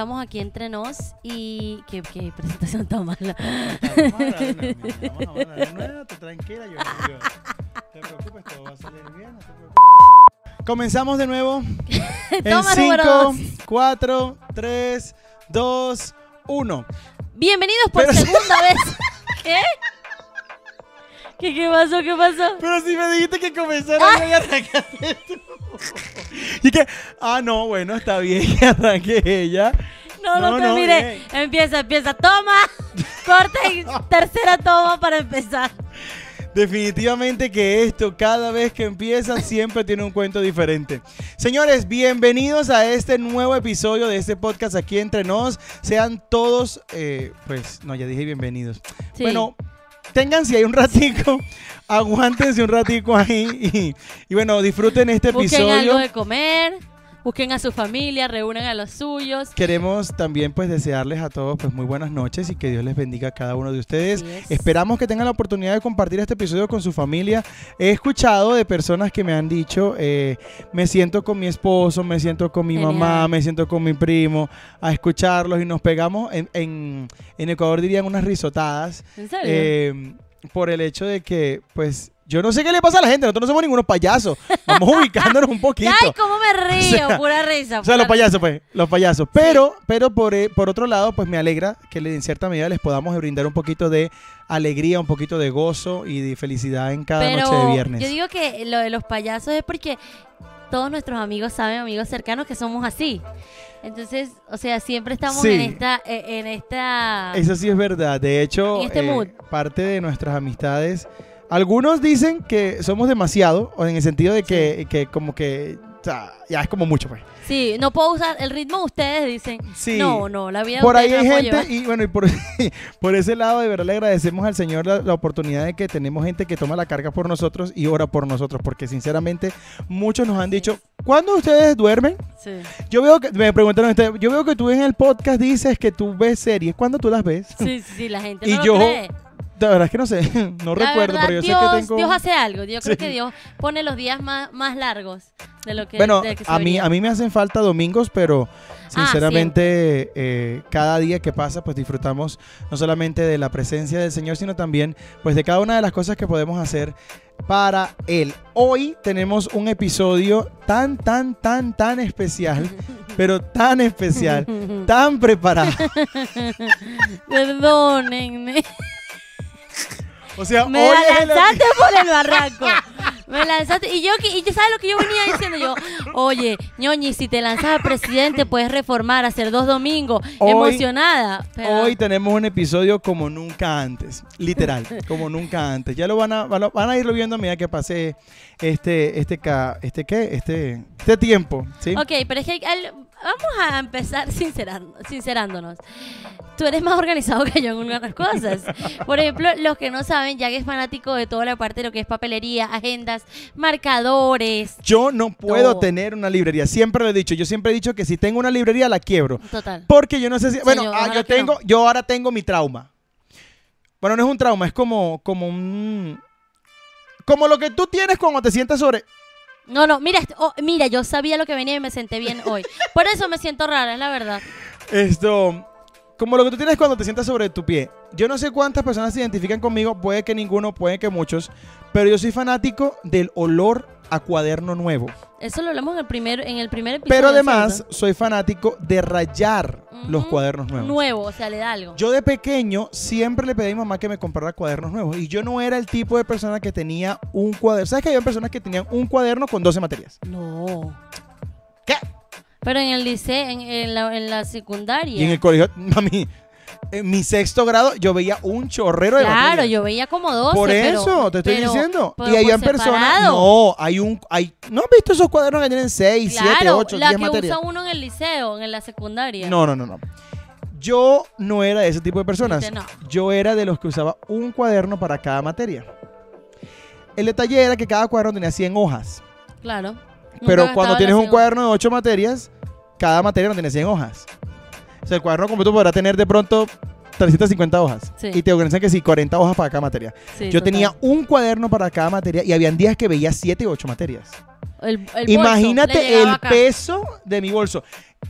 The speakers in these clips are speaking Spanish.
Estamos aquí entre nos y. ¿Qué, qué presentación tan mala? Vamos a hablar de nuevo, vamos a hablar de nuevo, tú tranquila, yo, yo. Te preocupes, todo va a salir bien, no te preocupes. Comenzamos de nuevo. En Toma número 5, dos. 4, 3, 2, 1. Bienvenidos por Pero- segunda vez. ¿Qué? ¿Qué, ¿Qué pasó? ¿Qué pasó? Pero si me dijiste que comenzara y arrancaste tú. Y que, ah, no, bueno, está bien que arranque ella. No, no, No, te no, mire. bien. Empieza, empieza. Toma. Corta y tercera toma para empezar. Definitivamente que esto cada vez que empieza siempre tiene un cuento diferente. Señores, bienvenidos a este nuevo episodio de este podcast aquí entre nos. Sean todos, eh, pues, no, ya dije bienvenidos. Sí. Bueno, ténganse ahí un ratico, aguántense un ratico ahí y, y bueno, disfruten este Busquen episodio. algo de comer. Busquen a su familia, reúnan a los suyos. Queremos también pues desearles a todos pues muy buenas noches y que Dios les bendiga a cada uno de ustedes. Es. Esperamos que tengan la oportunidad de compartir este episodio con su familia. He escuchado de personas que me han dicho, eh, me siento con mi esposo, me siento con mi Genial. mamá, me siento con mi primo, a escucharlos y nos pegamos, en, en- en Ecuador dirían unas risotadas, ¿En serio? eh, por el hecho de que pues... Yo no sé qué le pasa a la gente, nosotros no somos ningunos payasos. Vamos ubicándonos un poquito. Ay, cómo me río. O sea, pura risa. O sea, los payasos, pues, los payasos. Pero, pero por, eh, por otro lado, pues me alegra que en cierta medida les podamos brindar un poquito de alegría, un poquito de gozo y de felicidad en cada Pero noche de viernes. yo digo que lo de los payasos es porque todos nuestros amigos saben, amigos cercanos, que somos así. Entonces, o sea, siempre estamos Sí. en esta, eh, en esta. Eso sí es verdad. De hecho, En este eh, parte de nuestras amistades, algunos dicen que somos demasiado, o en el sentido de que, que como que o sea, ya es como mucho, pues. Sí, no puedo usar el ritmo de ustedes, dicen. Sí. No, no, la vida de Por ahí hay gente, y bueno, y por, por ese lado de verdad le agradecemos al Señor la, la oportunidad de que tenemos gente que toma la carga por nosotros y ora por nosotros, porque sinceramente muchos nos han dicho, ¿cuándo ustedes duermen? Sí. Yo veo que, me preguntaron ustedes, yo veo que tú en el podcast dices que tú ves series, ¿cuándo tú las ves? Sí, sí, sí, la gente Y no yo lo cree. La verdad es que no sé, no La recuerdo, verdad, pero yo Dios, sé que tengo... Dios hace algo. Yo creo Sí. que Dios pone los días más, más largos de lo que. Bueno, del que se a mí, a mí me hacen falta domingos, pero Ah, sinceramente eh, cada día que pasa pues disfrutamos no solamente de la presencia del Señor, sino también pues de cada una de las cosas que podemos hacer para Él. Hoy tenemos un episodio tan, tan, tan, tan especial, pero tan especial, tan preparado. Perdónenme. O sea, Me hoy la es el- lanzaste por el barranco. Me lanzaste. Y yo, y yo, ¿sabes lo que yo venía diciendo? Yo, oye, ñoñi, si te lanzas al presidente, puedes reformar, hacer dos domingos. Hoy- emocionada. Pero- Hoy tenemos un episodio como nunca antes, literal, como nunca antes. Ya lo van a, van a- van a irlo viendo a medida que pase este, este, ca- este qué, este, este tiempo, ¿sí? Ok, pero es que al- vamos a empezar sincerando- sincerándonos. Tú eres más organizado que yo en algunas cosas. Por ejemplo, los que no saben, Jack es fanático de toda la parte de lo que es papelería, agendas, marcadores. Yo no puedo tener una librería, siempre lo he dicho. Yo siempre he dicho que si tengo una librería la quiebro, Total. porque yo no sé si, bueno, ah, yo que tengo, no. yo ahora tengo mi trauma. Bueno, no es un trauma, es como, como un, como lo que tú tienes cuando te sientas sobre, No, no, mira, esto- oh, mira, yo sabía lo que venía y me senté bien hoy. Por eso me siento rara, es la verdad. Esto, como lo que tú tienes cuando te sientas sobre tu pie. Yo no sé cuántas personas se identifican conmigo, puede que ninguno, puede que muchos, pero yo soy fanático del olor a cuaderno nuevo. Eso lo hablamos en el primer, en el primer episodio. Pero además ¿cierto? soy fanático de rayar los cuadernos nuevos. Nuevo, o sea, le da algo. Yo de pequeño siempre le pedí a mi mamá que me comprara cuadernos nuevos y yo no era el tipo de persona que tenía un cuaderno. ¿Sabes que había personas que tenían un cuaderno con 12 materias? No. ¿Qué? Pero en el liceo, en, en la, en la secundaria. Y en el colegio, mami, en mi sexto grado yo veía un chorrero de Claro, yo veía como 12. Por pero- eso te estoy pero- diciendo. pero y habían personas. separado. No, hay un. Hay, ¿No has visto esos cuadernos que tienen 6, 7, Claro, 8, la 10 que materias? usa uno en el liceo, en la secundaria. No, no, no, no. Yo no era de ese tipo de personas. No. Yo era de los que usaba un cuaderno para cada materia. El detalle era que cada cuaderno tenía 100 hojas. Claro. Pero cuando tienes un cuaderno de 8 materias, cada materia no tiene 100 hojas. O sea, el cuaderno completo podrá tener de pronto 350 hojas. Sí. Y te organizan que sí, 40 hojas para cada materia. Sí, Yo total. tenía un cuaderno para cada materia y habían días que veía 7 u 8 materias. El, el Imagínate el acá. peso de mi bolso.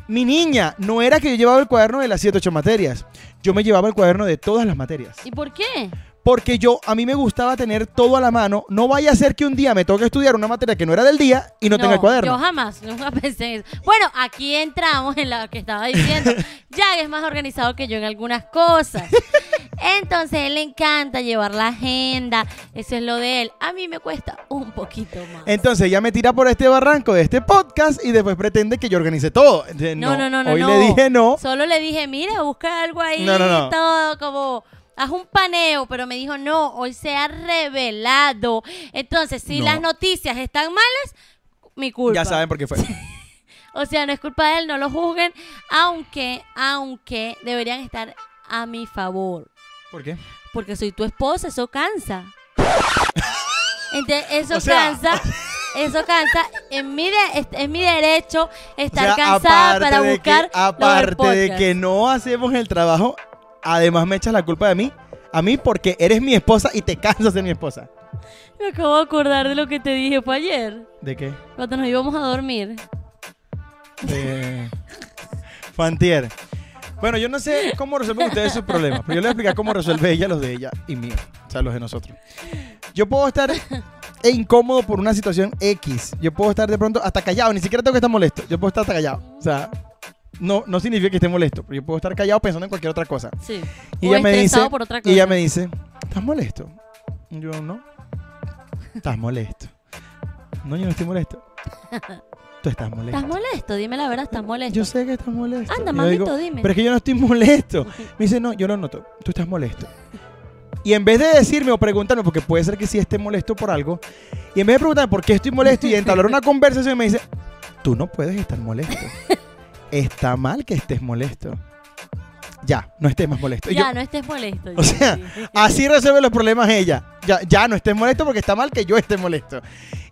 Mi niña, no era que yo llevaba el cuaderno de las 7, 8 materias. Yo me llevaba el cuaderno de todas las materias. ¿Y por qué? Porque yo, a mí me gustaba tener todo a la mano. No vaya a ser que un día me toque estudiar una materia que no era del día y no, tenga el cuaderno. Yo jamás, nunca pensé en eso. Bueno, aquí entramos en lo que estaba diciendo. Jack es más organizado que yo en algunas cosas. Entonces, él le encanta llevar la agenda. Eso es lo de él. A mí me cuesta un poquito más. Entonces ella me tira por este barranco de este podcast y después pretende que yo organice todo. Entonces, No, no, no, no. Hoy no. le dije no. Solo le dije, mira, busca algo ahí, No, no, no. todo como. Haz un paneo, pero me dijo, no, hoy se ha revelado. Entonces, si No. las noticias están malas, mi culpa. Ya saben por qué fue. O sea, no es culpa de él, no lo juzguen, aunque, aunque deberían estar a mi favor. ¿Por qué? Porque soy tu esposa, eso cansa. Entonces, eso O sea- cansa. Eso cansa. Es mi, de- es, mi derecho estar O sea, cansada para buscar. que, aparte de que no hacemos el trabajo, además me echas la culpa de mí. A mí porque eres mi esposa y te cansas de mi esposa. Me acabo de acordar de lo que te dije fue ayer, ¿De qué? cuando nos íbamos a dormir. De Fantier. Bueno, yo no sé cómo resuelven ustedes sus problemas, pero yo les voy a explicar cómo resuelve ella los de ella y mío, o sea, los de nosotros. Yo puedo estar incómodo por una situación X. Yo puedo estar de pronto hasta callado, ni siquiera tengo que estar molesto. Yo puedo estar hasta callado. O sea, no, no significa que esté molesto, pero yo puedo estar callado pensando en cualquier otra cosa. Sí. Y o ella me dice, por otra y cosa. ella me dice, ¿estás molesto? Y Yo no. ¿Estás molesto? No, yo no estoy molesto. Tú estás molesto. ¿Estás molesto? Dime la verdad, ¿estás molesto? Yo sé que estás molesto. Anda, Y mamito, digo, dime. Pero es que yo no estoy molesto. Me dice, no, yo lo noto. Tú estás molesto. Y en vez de decirme o preguntarme, porque puede ser que sí esté molesto por algo, y en vez de preguntarme por qué estoy molesto y entablar una conversación, me dice, tú no puedes estar molesto. Está mal que estés molesto. Ya, no estés más molesto. Y yo, Ya, no estés molesto. O sea, Así resuelve los problemas ella. Ya, ya no estés molesto porque está mal que yo esté molesto.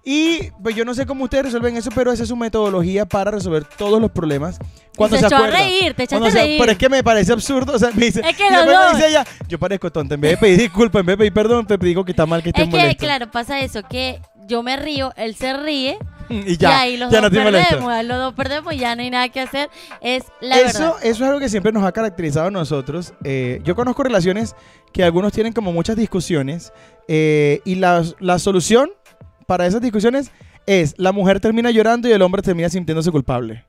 Y pues yo no sé cómo ustedes resuelven eso, pero esa es su metodología para resolver todos los problemas. Cuando se se, echó a acuerdan. reír, te echaste a reír. Pero es que me parece absurdo. O sea, me dice, Es que y los después me dos. dice ella, yo parezco tonta. En vez de pedir disculpas, en vez de pedir perdón, te digo que está mal que estés Es que, molesto. claro, pasa eso, que yo me río, él se ríe, Y y ya, ahí los ya dos no perdemos, ahí los dos perdemos y ya no hay nada que hacer. Es la eso, verdad. eso es algo que siempre nos ha caracterizado a nosotros. Eh, yo conozco relaciones que algunos tienen como muchas discusiones eh, y la, la solución para esas discusiones es la mujer termina llorando y el hombre termina sintiéndose culpable.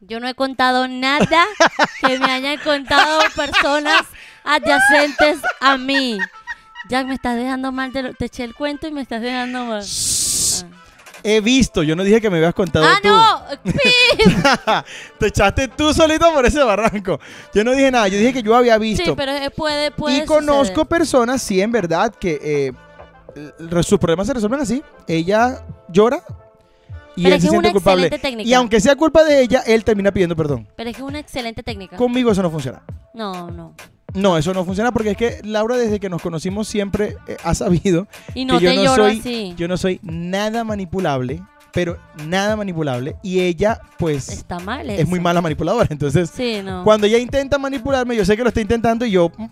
Yo no he contado nada que me hayan contado personas adyacentes a mí. Jack, me estás dejando mal, te eché el cuento y me estás dejando mal. He visto, yo no dije que me habías contado ¡Ah, tú. no! Te echaste tú solito por ese barranco. Yo no dije nada, yo dije que yo había visto. Sí, pero eh, puede, puede y conozco suceder. personas, sí, en verdad, que eh, sus problemas se resuelven así. Ella llora y Pero él es se siente una culpable. excelente técnica. Y aunque sea culpa de ella, él termina pidiendo perdón. Pero es que es una excelente técnica. Conmigo eso no funciona. No, no. No, eso no funciona porque es que Laura desde que nos conocimos siempre eh, ha sabido Y no que yo te no lloro soy así. yo no soy nada manipulable, pero nada manipulable y ella pues Está mal es muy mala manipuladora, entonces Sí, no. cuando ella intenta manipularme, yo sé que lo está intentando y yo mm,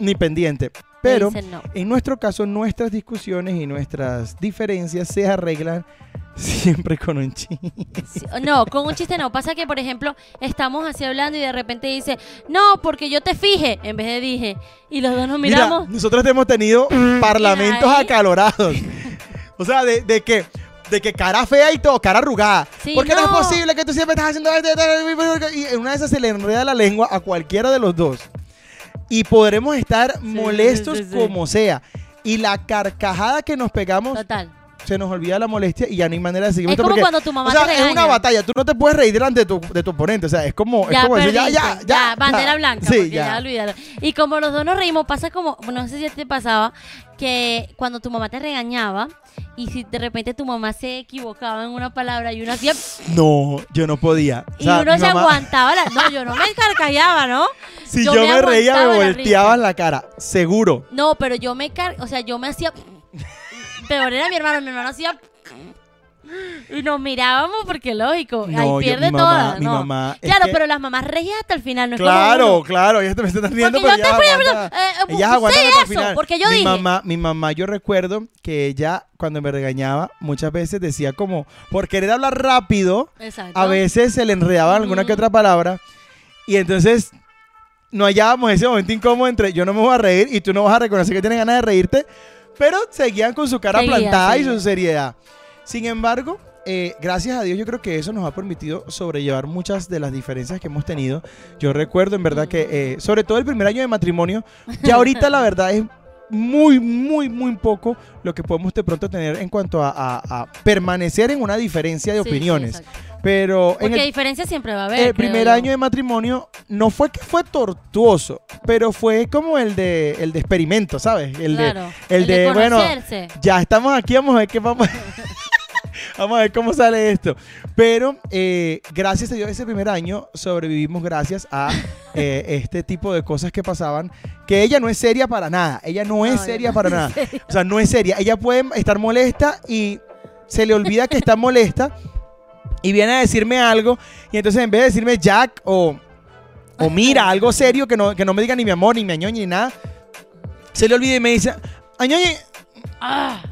ni pendiente. Pero no. en nuestro caso, nuestras discusiones y nuestras diferencias se arreglan siempre con un chiste. No, con un chiste no. Pasa que, por ejemplo, estamos así hablando y de repente dice, no, porque yo te fije, en vez de dije. Y los dos nos miramos. Mira, nosotros hemos tenido parlamentos Ahí. acalorados. O sea, de, de que de que cara fea y todo, cara arrugada. Sí, ¿Por qué no. no. es posible que tú siempre estás haciendo? Y en una de esas se le enreda la lengua a cualquiera de los dos. Y podremos estar molestos sí, sí. como sea. Y la carcajada que nos pegamos Total. Se nos olvida la molestia y ya no hay manera de seguir. Es como porque, cuando tu mamá o sea, te es una batalla. Tú no te puedes reír delante de tu, de tu oponente. O sea, es como, es Ya, como decir, ya, perdiste, ya, ya, bandera ya. blanca, Sí, ya. ya. Y como los dos nos reímos, pasa como, no sé si te pasaba, que cuando tu mamá te regañaba y si de repente tu mamá se equivocaba en una palabra y uno hacía No, yo no podía. O y uno se mamá- aguantaba la, no, yo no me carcallaba, ¿no? Si yo yo, me me, reía, me aguantaba la la cara. Seguro. No, pero yo me car, o sea, yo me hacía peor era mi hermano, mi hermano hacía Y nos mirábamos porque lógico, No, ahí yo- pierde mi mamá- todas. mi no. mamá, Claro, que- pero las mamás regias hasta el final, no es Claro, claro, ella te me está riendo, Porque pero yo te ella fui a aguanta- eh, eh, ellas aguantan hasta el eso, final. porque yo mi dije. Mamá, mi mamá, yo recuerdo que ella, cuando me regañaba, muchas veces decía como, por querer hablar rápido, Exacto. a veces se le enredaba alguna que otra palabra, y entonces no hallábamos ese momento incómodo entre yo no me voy a reír y tú no vas a reconocer que tienes ganas de reírte, pero seguían con su cara Seguía, plantada y su seriedad. Sin embargo, eh, gracias a Dios yo creo que eso nos ha permitido sobrellevar muchas de las diferencias que hemos tenido. Yo recuerdo en verdad que, eh, sobre todo el primer año de matrimonio, ya ahorita la verdad es muy, muy, muy poco lo que podemos de pronto tener en cuanto a, a- a permanecer en una diferencia de Sí, opiniones. Pero en Porque el diferencia siempre va a haber. el primer yo. año de matrimonio no fue que fue tortuoso, pero fue como el de el de experimento, ¿sabes? El Claro, de el, de, bueno, ya estamos aquí, vamos a ver qué vamos Vamos a ver cómo sale esto. Pero eh, gracias a Dios ese primer año sobrevivimos gracias a eh, este tipo de cosas que pasaban. Que ella no es seria para nada. Ella no es No, seria no para nada. O sea, no es seria. Ella puede estar molesta y se le olvida que está molesta y viene a decirme algo. Y entonces en vez de decirme Jack o, o mira, algo serio que no, que no me diga ni mi amor, ni mi añoñi, ni nada, se le olvida y me dice, añoñi. Ah,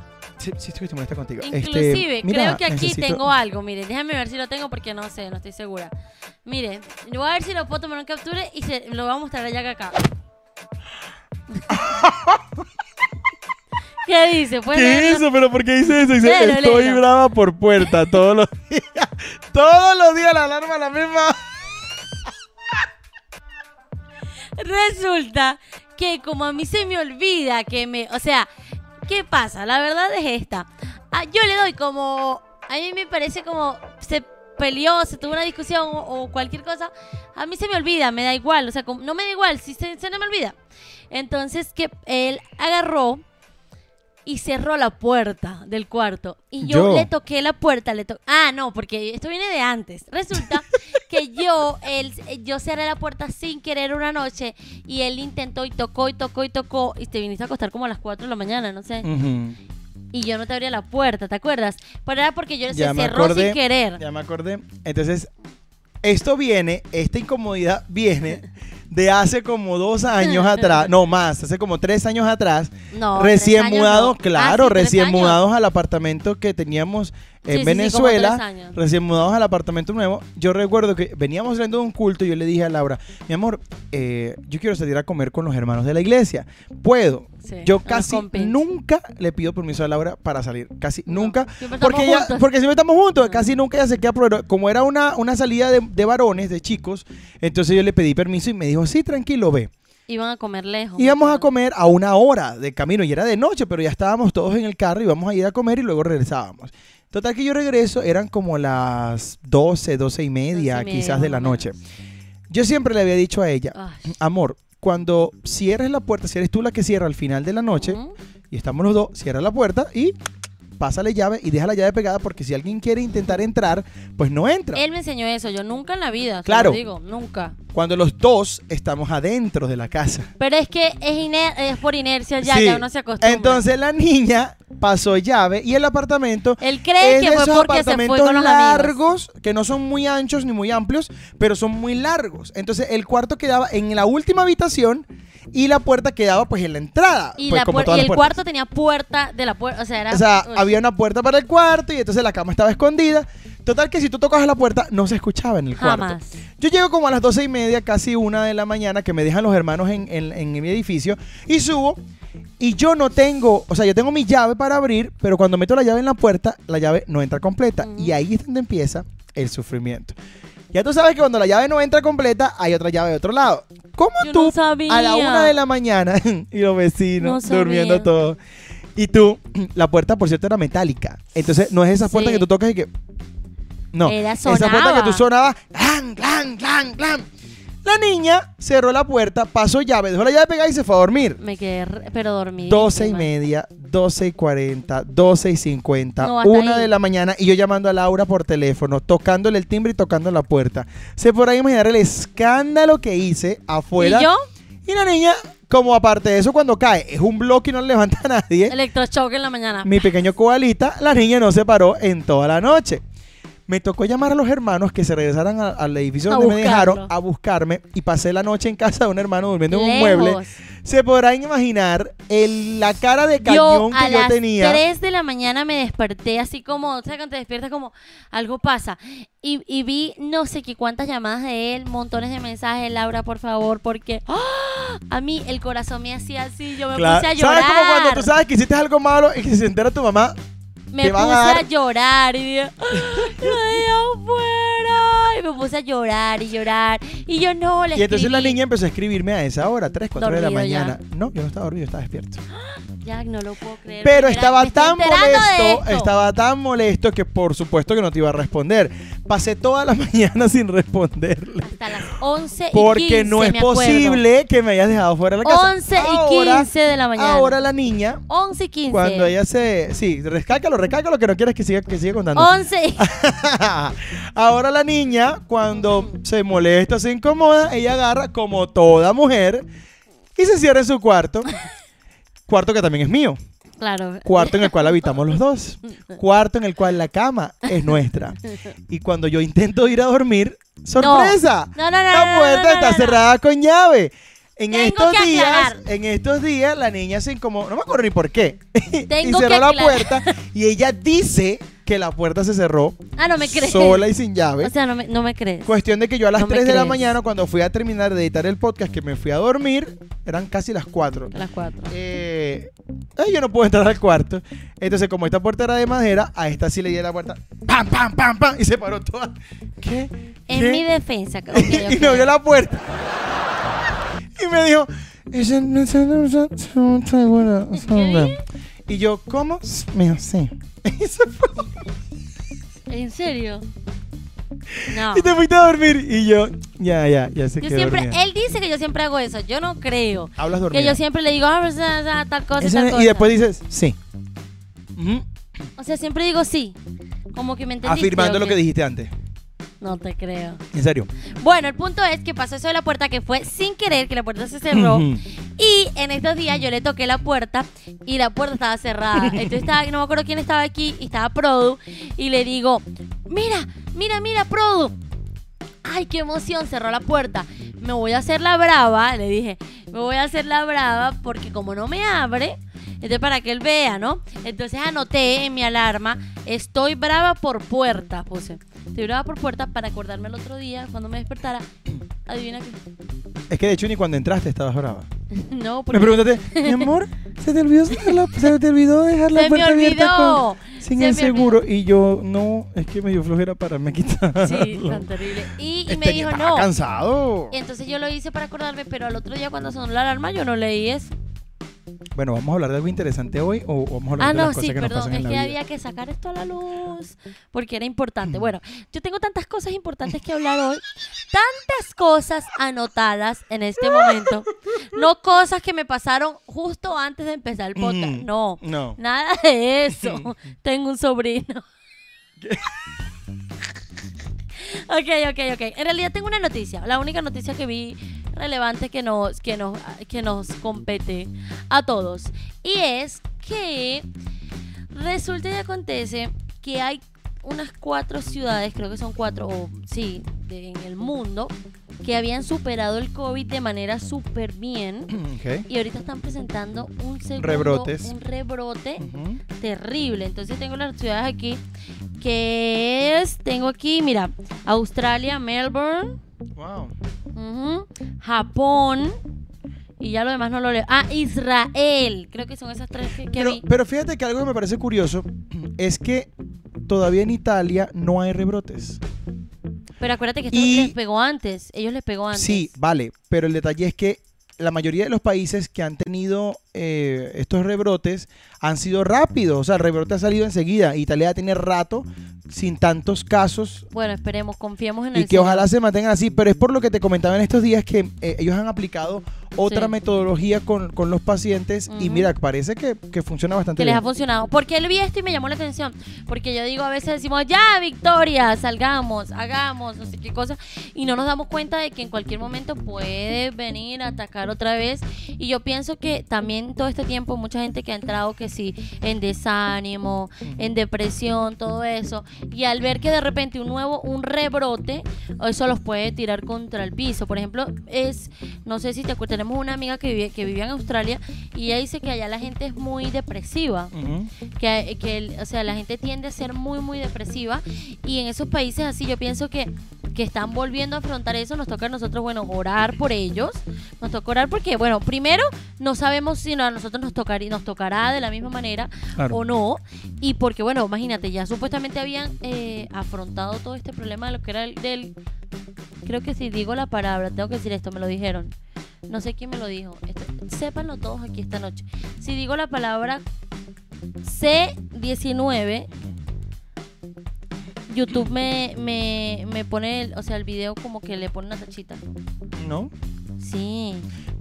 Sí, sí, estoy molesta contigo. Este, inclusive, mira, creo que aquí necesito- tengo algo. Mire, déjame ver si lo tengo porque no sé, no estoy segura. Mire, voy a ver si lo puedo tomar en capture y se, lo voy a mostrar a Jack acá. ¿Qué dice? ¿Puedes ¿Qué eso? ¿Pero por qué dice eso? Dice, Léelo, estoy léelo. brava por puerta todos los días. todos los días la alarma la misma. Resulta que como a mí se me olvida que me... O sea, ¿qué pasa? La verdad es esta. Ah, yo le doy como... A mí me parece como... Se peleó, se tuvo una discusión o, cualquier cosa. A mí se me olvida, me da igual. O sea, no me da igual, si se, se no me olvida. Entonces que él agarró y cerró la puerta del cuarto. Y yo, Yo. le toqué la puerta, le to- Ah, no, porque esto viene de antes. Resulta que yo, él, yo cerré la puerta sin querer una noche y él intentó y tocó y tocó y tocó y te viniste a acostar como a las 4 de la mañana, no sé. Y yo no te abría la puerta, ¿te acuerdas? Pero era porque yo Ya se me cerró acordé. sin querer. Ya me acordé. Entonces, esto viene, esta incomodidad viene de hace como dos años atrás, no más, hace como tres años atrás, No, recién años mudados, no. claro, Ah, sí, tres recién mudados al apartamento que teníamos en sí, Venezuela, recién mudados al apartamento nuevo. Yo recuerdo que veníamos saliendo de un culto y yo le dije a Laura, mi amor, eh, yo quiero salir a comer con los hermanos de la iglesia. ¿Puedo? Sí, yo casi nunca le pido permiso a Laura para salir, casi No, nunca, porque ella, porque siempre estamos juntos, casi nunca ella se queda, pero como era una, una salida de, de varones, de chicos, entonces yo le pedí permiso y me dijo, sí, tranquilo, ve. Iban a comer lejos. Íbamos a comer a una hora de camino y era de noche, pero ya estábamos todos en el carro y íbamos a ir a comer y luego regresábamos. Total que yo regreso, eran como las 12, 12 y media, Doce y media, quizás de la noche. Yo siempre le había dicho a ella, Ay. amor, cuando cierres la puerta, si eres tú la que cierra al final de la noche, y estamos los dos, cierra la puerta y pásale llave y deja la llave pegada porque si alguien quiere intentar entrar, pues no entra. Él me enseñó eso, yo nunca en la vida, Claro. lo digo, nunca. Cuando los dos estamos adentro de la casa. Pero es que es, iner- es por inercia ya, Sí. ya uno se acostumbra. Entonces la niña pasó llave y el apartamento él cree es que de fue esos porque se fue apartamentos con los amigos. largos que no son muy anchos ni muy amplios, pero son muy largos. Entonces el cuarto quedaba en la última habitación y la puerta quedaba pues en la entrada. Y, pues, la como todas y las el puertas. cuarto tenía puerta de la puerta, o sea, era... O sea, Uy. había una puerta para el cuarto y entonces la cama estaba escondida. Total que si tú tocabas la puerta no se escuchaba en el cuarto. Jamás. Yo llego como a las doce y media, casi una de la mañana, que me dejan los hermanos en, en- en mi edificio y subo. Y yo no tengo, o sea, yo tengo mi llave para abrir, pero cuando meto la llave en la puerta, la llave no entra completa. Y ahí es donde empieza el sufrimiento. Ya tú sabes que cuando la llave no entra completa, hay otra llave de otro lado. ¿Cómo Yo tú no sabía. a la una de la mañana y los vecinos No durmiendo todos? Y tú, la puerta, por cierto, era metálica. Entonces, no es esa puerta Sí. que tú tocas y que. No. Era Esa puerta que tú sonabas. ¡Clan, clan, clan, clan! La niña cerró la puerta, pasó llave, dejó la llave pegada y se fue a dormir. Me quedé, re- pero dormí. 12 y media, 12 y 40, 12 y 50, No, hasta una ahí. de la mañana y yo llamando a Laura por teléfono, tocándole el timbre y tocando la puerta. Se podrá imaginar el escándalo que hice afuera. ¿Y yo? Y la niña como aparte de eso, cuando cae, es un bloque y no le levanta a nadie. Electrochoque en la mañana. Mi pequeño koalita, la niña no se paró en toda la noche. Me tocó llamar a los hermanos que se regresaran a- al edificio A donde me dejaron a buscarme y pasé la noche en casa de un hermano durmiendo en un Lejos. mueble. Se podrán imaginar el- la cara de cañón a que yo las tenía. 3 de la mañana me desperté así como, ¿sabes cuando te despiertas como algo pasa? Y, y vi no sé qué cuántas llamadas de él, montones de mensajes, Laura, por favor, porque ¡ah! a mí el corazón me hacía así, yo me Claro. puse a llorar. ¿Sabes como cuando tú sabes que hiciste algo malo y que se entera tu mamá? Me puse a a, llorar y dije, "Ay, afuera. Y me puse a llorar y llorar. Y yo no le Y entonces la niña empezó a escribirme a esa hora, 3, 4 de la Dormido ya. mañana. No, yo no estaba dormido, estaba despierto. Jack, no lo puedo creer. Pero estaba me estoy tan enterando de molesto, esto. estaba tan molesto que por supuesto que no te iba a responder. Pasé toda la mañana sin responderle. Hasta las 11 y Porque 15, no es me acuerdo. posible que me hayas dejado fuera de la casa. 11 y Ahora- 15 de la mañana. Ahora la niña, 11 y 15. cuando ella se... Sí, recálcalo, recálcalo que no quieres que siga, que siga contando. 11 y... Ahora la niña, cuando se molesta, se incomoda, ella agarra como toda mujer y se cierra en su cuarto. Cuarto que también es mío. Claro. Cuarto en el cual habitamos los dos. Cuarto en el cual la cama es nuestra. Y cuando yo intento ir a dormir, ¡sorpresa! No, no, no, la no, puerta no, no, está cerrada con llave. En Tengo estos que días, aclarar. en estos días, la niña se incomodó, no me acuerdo ni por qué. y Tengo cerró que la aclarar. puerta y ella dice que la puerta se cerró Ah, no me crees. sola y sin llave. O sea, no me, no me crees. Cuestión de que yo a las No me 3 de la crees. mañana, cuando fui a terminar de editar el podcast, que me fui a dormir, eran casi las 4. A las 4. Eh, ay, yo no puedo entrar al cuarto. Entonces, como esta puerta era de madera, a esta sí le di la puerta. ¡Pam, pam, pam, pam! Y se paró toda. ¿Qué? En ¿Qué? mi defensa. ok, y ok. me abrió la puerta. Y me dijo. Y yo, ¿cómo? Me dijo, sí. Y se fue. ¿En serio? No. Y te fuiste a dormir. Y yo, ya, ya, ya se Yo quedó siempre, él dice que yo siempre hago eso. Yo no creo. Hablas dormida. Que yo siempre le digo, ah, pues, ah, ah, tal cosa, Ese- tal cosa. y después dices, sí. O sea, siempre digo sí. Como que me entendiste. Afirmando ¿o lo que dijiste antes. No te creo. En serio. Bueno, el punto es que pasó eso de la puerta que fue sin querer, que la puerta se cerró. Y en estos días yo le toqué la puerta y la puerta estaba cerrada. Entonces estaba, no me acuerdo quién estaba aquí y estaba Produ. Y le digo, mira, mira, mira, Produ. Ay, qué emoción, cerró la puerta. Me voy a hacer la brava, le dije, me voy a hacer la brava porque como no me abre, entonces para que él vea, ¿no? Entonces anoté en mi alarma, estoy brava por puerta, puse. Estoy brava por puerta para acordarme el otro día cuando me despertara. Adivina qué. Es que de hecho ni cuando entraste estabas brava. No, Me porque pregúntate, mi amor, se te olvidó, dejar la, se te olvidó dejar la se me puerta abierta con- sin Se el me seguro. Y yo, no, es que me dio flojera para me quitar. Sí, tan terrible. Y, y me Este, dijo, estaba no. cansado. Entonces yo lo hice para acordarme, pero al otro día cuando sonó la alarma yo no leí eso. Bueno, ¿vamos a hablar de algo interesante hoy o vamos a hablar Ah, de las no, cosas sí, que nos perdón. pasan Es en la que vida? había que sacar esto a la luz porque era importante. Bueno, yo tengo tantas cosas importantes que hablar hoy. Tantas cosas anotadas en este momento. No cosas que me pasaron justo antes de empezar el podcast. Mm, No. No. Nada de eso. Tengo un sobrino. ok, ok, ok. En realidad tengo una noticia. La única noticia que vi relevante que nos, que nos, que nos compete a todos. Y es que resulta y acontece que hay unas cuatro ciudades, creo que son cuatro, o sí, de- en el mundo, que habían superado el COVID de manera súper bien. Y ahorita están presentando un segundo, Rebrotes. un rebrote terrible. Entonces tengo las ciudades aquí, que es, tengo aquí, mira, Australia, Melbourne, Wow. Japón, y ya lo demás no lo leo. Ah, Israel, creo que son esas tres que, que Pero, vi. pero fíjate que algo que me parece curioso es que todavía en Italia no hay rebrotes. Pero acuérdate que esto y- les pegó antes, ellos les pegó antes. Sí, vale, pero el detalle es que la mayoría de los países que han tenido eh, estos rebrotes han sido rápidos. O sea, el rebrote ha salido enseguida. Italia tiene rato sin tantos casos Bueno, esperemos, confiemos en el y que Señor. ojalá se mantengan así. Pero es por lo que te comentaba en estos días que eh, ellos han aplicado otra Sí. metodología con, con los pacientes y mira, parece que, que funciona bastante que les ha funcionado. Porque él vi esto y me llamó la atención. Porque yo digo, a veces decimos, ya, Victoria, salgamos, hagamos, no sé qué cosa. Y no nos damos cuenta de que en cualquier momento puede venir a atacar otra vez. Y yo pienso que también todo este tiempo, mucha gente que ha entrado, que sí, en desánimo, en depresión, todo eso. Y al ver que de repente un nuevo, un rebrote, eso los puede tirar contra el piso. Por ejemplo, es, no sé si te acuerdas, tenemos una amiga que, vive, que vivía en Australia y ella dice que allá la gente es muy depresiva. Que, que o sea, la gente tiende a ser muy, muy depresiva. Y en esos países así, yo pienso que, que están volviendo a afrontar eso. Nos toca a nosotros, bueno, orar por ellos. Nos toca orar porque, bueno, primero, no sabemos si a nosotros nos, tocar, nos tocará de la misma manera Claro. o no. Y porque, bueno, imagínate, ya supuestamente habían eh, afrontado todo este problema de lo que era el del... Creo que si digo la palabra, tengo que decir esto, me lo dijeron. No sé quién me lo dijo. Esto- sépanlo todos aquí esta noche. Si digo la palabra C19, YouTube me, me, me pone, el- o sea, el video como que le pone una tachita. ¿No? Sí.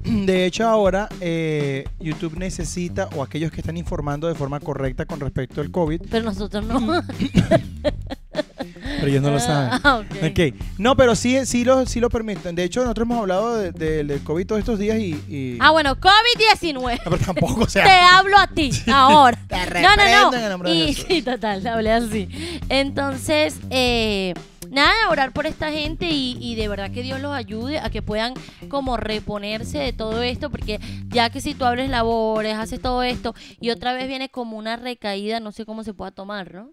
De hecho, ahora eh, YouTube necesita, o aquellos que están informando de forma correcta con respecto al COVID, Pero nosotros no. pero ellos no lo saben. Ah, ok. Ok. No, pero sí, sí, lo, sí lo permiten. De hecho, nosotros hemos hablado de- de- del COVID todos estos días y... y- Ah, bueno, COVID-19. No, pero tampoco, o Te sea... hablo a ti ahora. Te No, no, en el no. nombre Y sí, total, hablé así. Entonces, eh, nada, orar por esta gente y, y de verdad que Dios los ayude a que puedan como reponerse de todo esto, porque ya que si tú abres labores, haces todo esto y otra vez viene como una recaída, no sé cómo se pueda tomar, ¿no?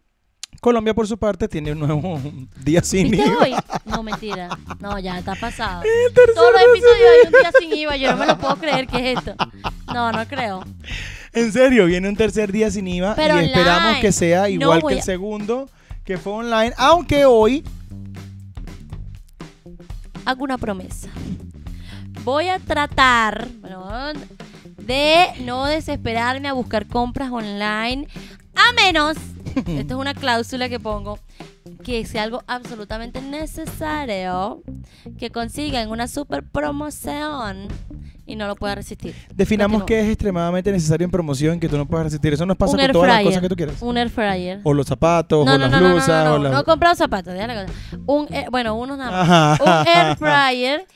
Colombia, por su parte, tiene un nuevo día sin ¿Viste IVA. hoy? No, mentira. No, ya está pasado. Todos los episodios hay un día sin IVA. Yo no me lo puedo creer que es esto. No, no creo. En serio, viene un tercer día sin IVA Pero y esperamos que sea No igual voy que el a- segundo, que fue online, aunque hoy hago una promesa. Voy a tratar bueno, de no desesperarme a buscar compras online, a menos, esto es una cláusula que pongo, que sea algo absolutamente necesario, que consigan una super promoción y no lo pueda resistir. definamos que es extremadamente necesario en promoción que tú no puedas resistir. Eso nos pasa un con air todas las cosas que tú quieras. Un air fryer. O los zapatos, No, o no, las no, no, no, blusas, no, o no, las... no he comprado zapatos, déjame la cosa. Un, eh, bueno, unos nada más. Ajá. Un air fryer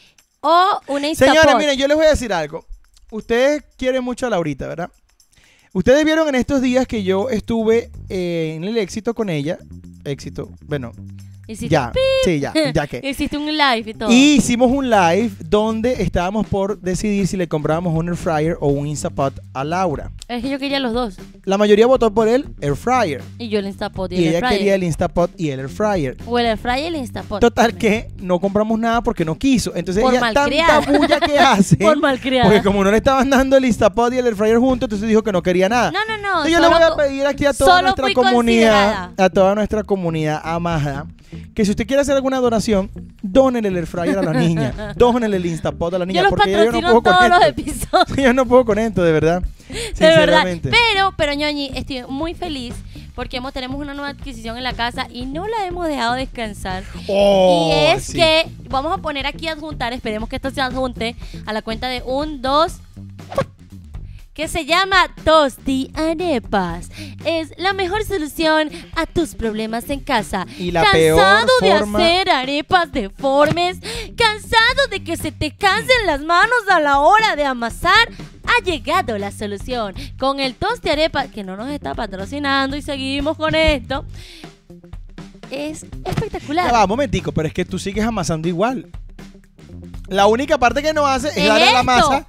o una Instapot. Señores, miren, yo les voy a decir algo. Ustedes quieren mucho a Laurita, ¿verdad? Ustedes vieron en estos días que yo estuve eh, en el éxito con ella. Éxito, bueno, Hiciste ya, sí, ya, ya que. Hiciste un live y todo. Y hicimos un live donde estábamos por decidir si le comprábamos un air fryer o un Instapot a Laura. Es que yo quería los dos. La mayoría votó por el air fryer. Y yo el Instapot y, Y el air ella fryer. quería el Instapot y el air fryer. O el air fryer y el Instapot. Total que no compramos nada porque no quiso. Entonces Por ella tanta bulla que hace. Por malcriada. Porque como no le estaban dando el Instapot y el air fryer juntos, entonces dijo que no quería nada. No, no, no. Entonces yo le voy a pedir aquí a toda nuestra comunidad, a toda nuestra comunidad amada, que si usted quiere hacer alguna donación, dónenle el air fryer a la niña, dónenle el Instapot a la niña, Yo porque yo no puedo con todos los esto. episodios. Yo no puedo con esto, de verdad. De verdad. Pero, pero ñoñi, estoy muy feliz porque hemos, tenemos una nueva adquisición en la casa y no la hemos dejado descansar. Oh, y es sí. que vamos a poner aquí a adjuntar, esperemos que esto se adjunte a la cuenta de un, dos, que se llama Tosti Arepas. Es la mejor solución a tus problemas en casa. Y la Cansado peor de forma- hacer arepas deformes, cansado de que se te cansen las manos a la hora de amasar. Ha llegado la solución con el Tosti Arepas, que no nos está patrocinando y seguimos con esto. Es espectacular. Ya va, momentico, pero es que tú sigues amasando igual. La única parte que no hace es Es darle la masa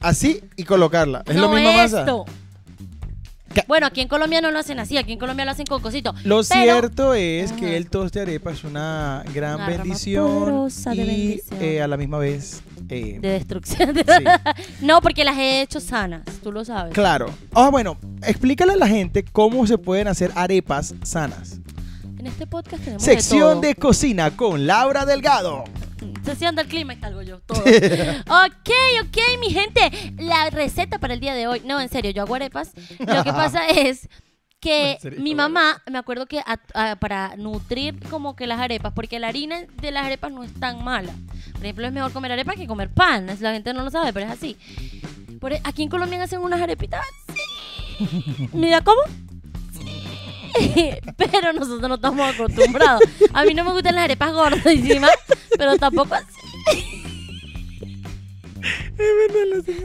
así y colocarla. Es lo no mismo masa. esto. Bueno, aquí en Colombia no lo hacen así, aquí en Colombia lo hacen con cosito. Lo Pero- cierto es Ajá. que el toast de arepa es una gran Una bendición y bendición. eh, a la misma vez eh, De destrucción. Sí. no, porque las he hecho sanas, tú lo sabes. claro. Ah, bueno, explícale a la gente cómo se pueden hacer arepas sanas. En este podcast tenemos Sección de de cocina con Laura Delgado. Así anda el clima y salgo yo. Todo. ok, ok, mi gente. La receta para el día de hoy. No, en serio, yo hago arepas. Lo que pasa es que mi mamá, me acuerdo que a- a- para nutrir como que las arepas, porque la harina de las arepas no es tan mala. Por ejemplo, es mejor comer arepas que comer pan. La gente no lo sabe, pero es así. Por e- aquí en Colombia hacen unas arepitas. Mira cómo. Pero nosotros no estamos acostumbrados. A mí no me gustan las arepas gordas encima, pero tampoco así.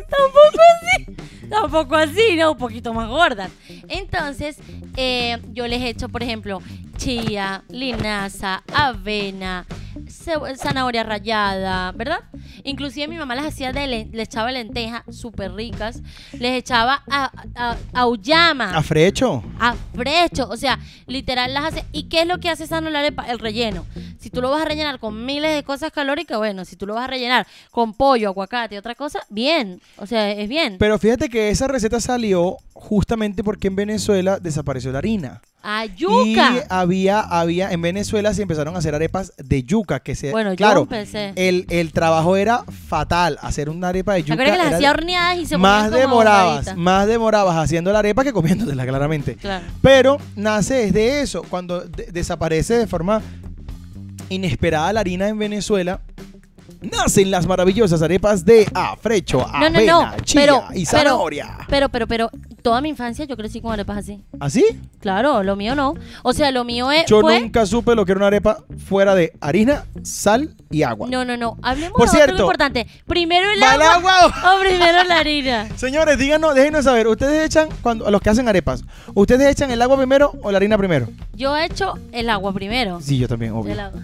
Tampoco así. Tampoco así, no, un poquito más gordas. Entonces, eh, yo les echo, por ejemplo, chía, linaza, avena, zanahoria rallada, ¿verdad? Inclusive mi mamá las hacía de, le, le echaba lentejas súper ricas, les echaba a, a, auyama, Afrecho. a frecho, o sea, literal las hace. ¿Y qué es lo que hace la arepa? El relleno. Si tú lo vas a rellenar con miles de cosas calóricas, bueno, si tú lo vas a rellenar con pollo, aguacate y otra cosa, bien, o sea, es bien. Pero fíjate que esa receta salió justamente porque en Venezuela desapareció la harina. ¡A Y yuca! había, había, en Venezuela se empezaron a hacer arepas de yuca, que se, Bueno, yo claro, empecé. el, el trabajo era fatal, hacer una arepa de ¿Te yuca. acuerdas que las hacía horneadas y se más como demorabas, más demorabas haciendo la arepa que comiéndotela, claramente. Claro. Pero nace desde eso, cuando de- desaparece de forma inesperada la harina en Venezuela, nacen las maravillosas arepas de afrecho, No, avena, no, chía pero- y zanahoria. Pero, pero, pero, toda mi infancia yo crecí con arepas así. ¿Así? Claro, lo mío no. O sea, lo mío es. Yo fue- nunca supe lo que era una arepa fuera de harina, sal y agua. No, no, no. Hablemos Por de otro cierto, importante. Primero el ¿Va el agua, agua o primero la harina. Señores, díganos, déjenos saber, ¿ustedes echan, cuando a los que hacen arepas, ¿ustedes echan el agua primero o la harina primero? Yo he hecho el agua primero. Sí, yo también, obvio. El agua.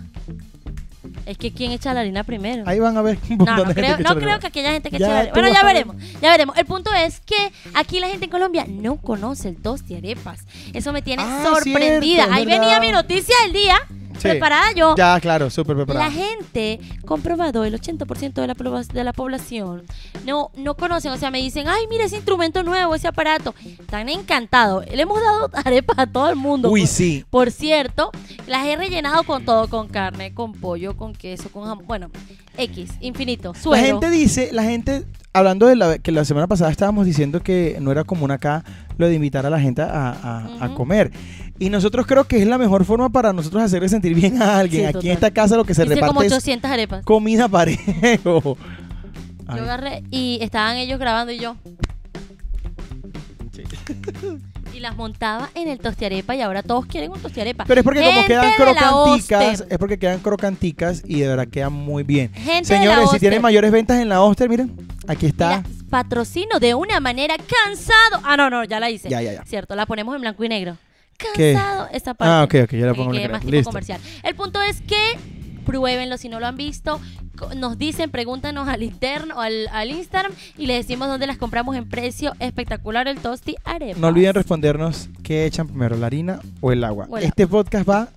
Es que ¿quién echa la harina primero? Ahí van a ver un No, no de gente creo, que no creo que aquella gente que Ya, echa la harina. Bueno, ya veremos, ya veremos. El punto es que aquí la gente en Colombia no conoce el tosti arepas. Eso me tiene Ah, sorprendida. cierto, Ahí venía mi noticia del día, Sí. preparada yo. Ya, claro, súper La preparado. gente, comprobado, el 80% de la, de la población no, no conocen, o sea, me dicen, ay, mira ese instrumento nuevo, ese aparato. Están encantados. Le hemos dado arepas a todo el mundo. Uy, Por- sí. Por cierto, las he rellenado con todo, con carne, con pollo, con queso, con jamón. Bueno, X, infinito, La suero. gente dice, la gente, hablando de la, que la semana pasada estábamos diciendo que no era común acá lo de invitar a la gente a, a- a Ujú. comer. Y nosotros creo que es la mejor forma para nosotros hacerle sentir bien a alguien. Sí, Aquí total. en esta casa lo que se Hice como reparte es 800 arepas. comida parejo. Ay, Yo agarré y estaban ellos grabando y yo. sí. Y las montaba en el tostiarepa y ahora todos quieren un tostiarepa. Pero es porque como quedan de la crocanticas, Oster. es porque quedan crocanticas y de verdad quedan muy bien. Gente de la Señores, si Oster. tienen mayores ventas en la Oster, miren, aquí está. Mira, patrocino de una manera cansado. Ah, no, no, ya la hice. Ya, ya, ya. Cierto, la ponemos en blanco y negro. ¿Qué? Cansado, esa parte. Ah, ok, ok, yo la pongo que en tipo Listo. comercial. El punto es que pruébenlo si no lo han visto. Nos dicen, pregúntanos al interno o al, al Instagram y les decimos dónde las compramos en precio espectacular el tosti arepa. No olviden respondernos qué echan primero, la harina o el agua. El este podcast va,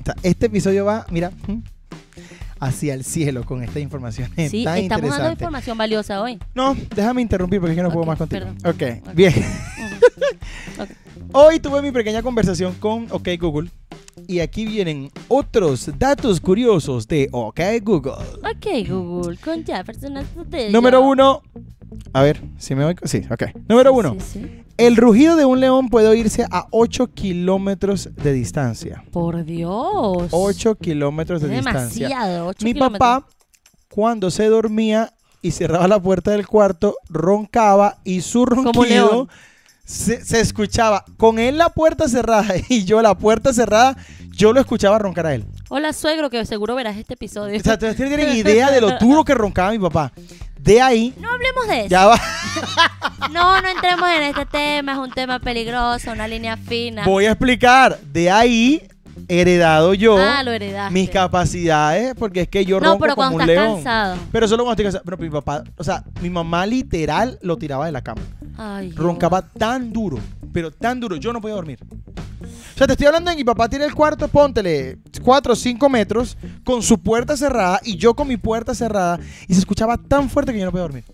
o sea, este episodio va, mira, hacia el cielo con esta información Sí, tan estamos dando información valiosa hoy. No, déjame interrumpir porque es que no puedo más contigo. perdón. Ok, bien. Hoy tuve mi pequeña conversación con OK Google y aquí vienen otros datos curiosos de OK Google. Ok, Google, con Jefferson Astudillo. Número uno. A ver, si me oigo. Sí, ok. Número Sí, uno. sí, sí. El rugido de un león puede oírse a 8 kilómetros de distancia. Por Dios. 8 kilómetros de distancia. demasiado. ocho Mi kilómetros. papá, cuando se dormía y cerraba la puerta del cuarto, roncaba y su Como ronquido león. Se, se escuchaba. Con él la puerta cerrada y yo la puerta cerrada, yo lo escuchaba roncar a él. Hola, suegro, que seguro verás este episodio. O sea, ustedes tienen idea de lo duro que roncaba mi papá. De ahí, No hablemos de eso. ya va. No, no entremos en este tema. Es un tema peligroso, una línea fina. Voy a explicar. De ahí, heredado yo ah, lo heredaste. mis capacidades, porque es que yo No, ronco pero como cuando un estás león. cansado. Pero solo cuando estoy cansado. Pero mi papá, o sea, mi mamá literal lo tiraba de la cama. Ay, Roncaba tan duro, pero tan duro, yo no podía dormir. O sea, te estoy hablando de que mi papá tiene el cuarto, póntele 4 o 5 metros, con su puerta cerrada y yo con mi puerta cerrada, y se escuchaba tan fuerte que yo no podía dormir.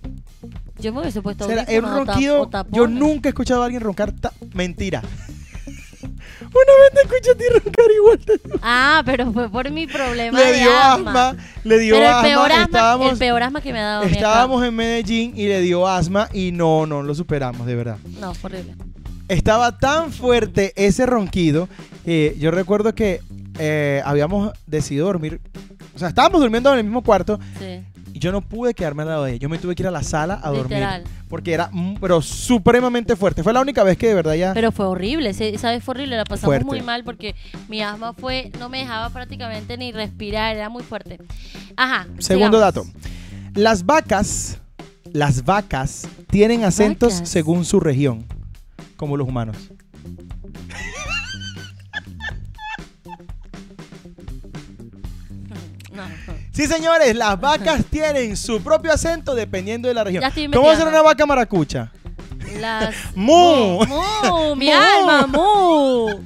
Yo me hubiese puesto O sea, era un ronquido, yo nunca he escuchado a alguien roncar mentira. Una vez te escuché a ti roncar igual. Ah, pero fue por mi problema Le de dio asma. asma, le dio Pero el asma. peor asma, estábamos el peor asma que me ha dado. estábamos en Medellín y le dio asma y no, no lo superamos, de verdad. No, fue horrible. Estaba tan fuerte ese ronquido que yo recuerdo que eh, habíamos decidido dormir. O sea, estábamos durmiendo en el mismo cuarto Sí. Yo no pude quedarme al lado de ella. Yo me tuve que ir a la sala a dormir. Literal. Porque era, mm, pero supremamente fuerte. Fue la única vez que de verdad ya. Pero fue horrible, esa vez fue horrible, la pasamos Fuerte. muy mal porque mi asma fue, no me dejaba prácticamente ni respirar, era muy fuerte. Ajá. Segundo sigamos. dato. Las vacas, las vacas tienen acentos Vacas. según su región, como los humanos. Sí, señores, las vacas tienen su propio acento dependiendo de la región. ¿Cómo va a ser investigando. una vaca maracucha? Las. Mu. Mu, mi alma, mu.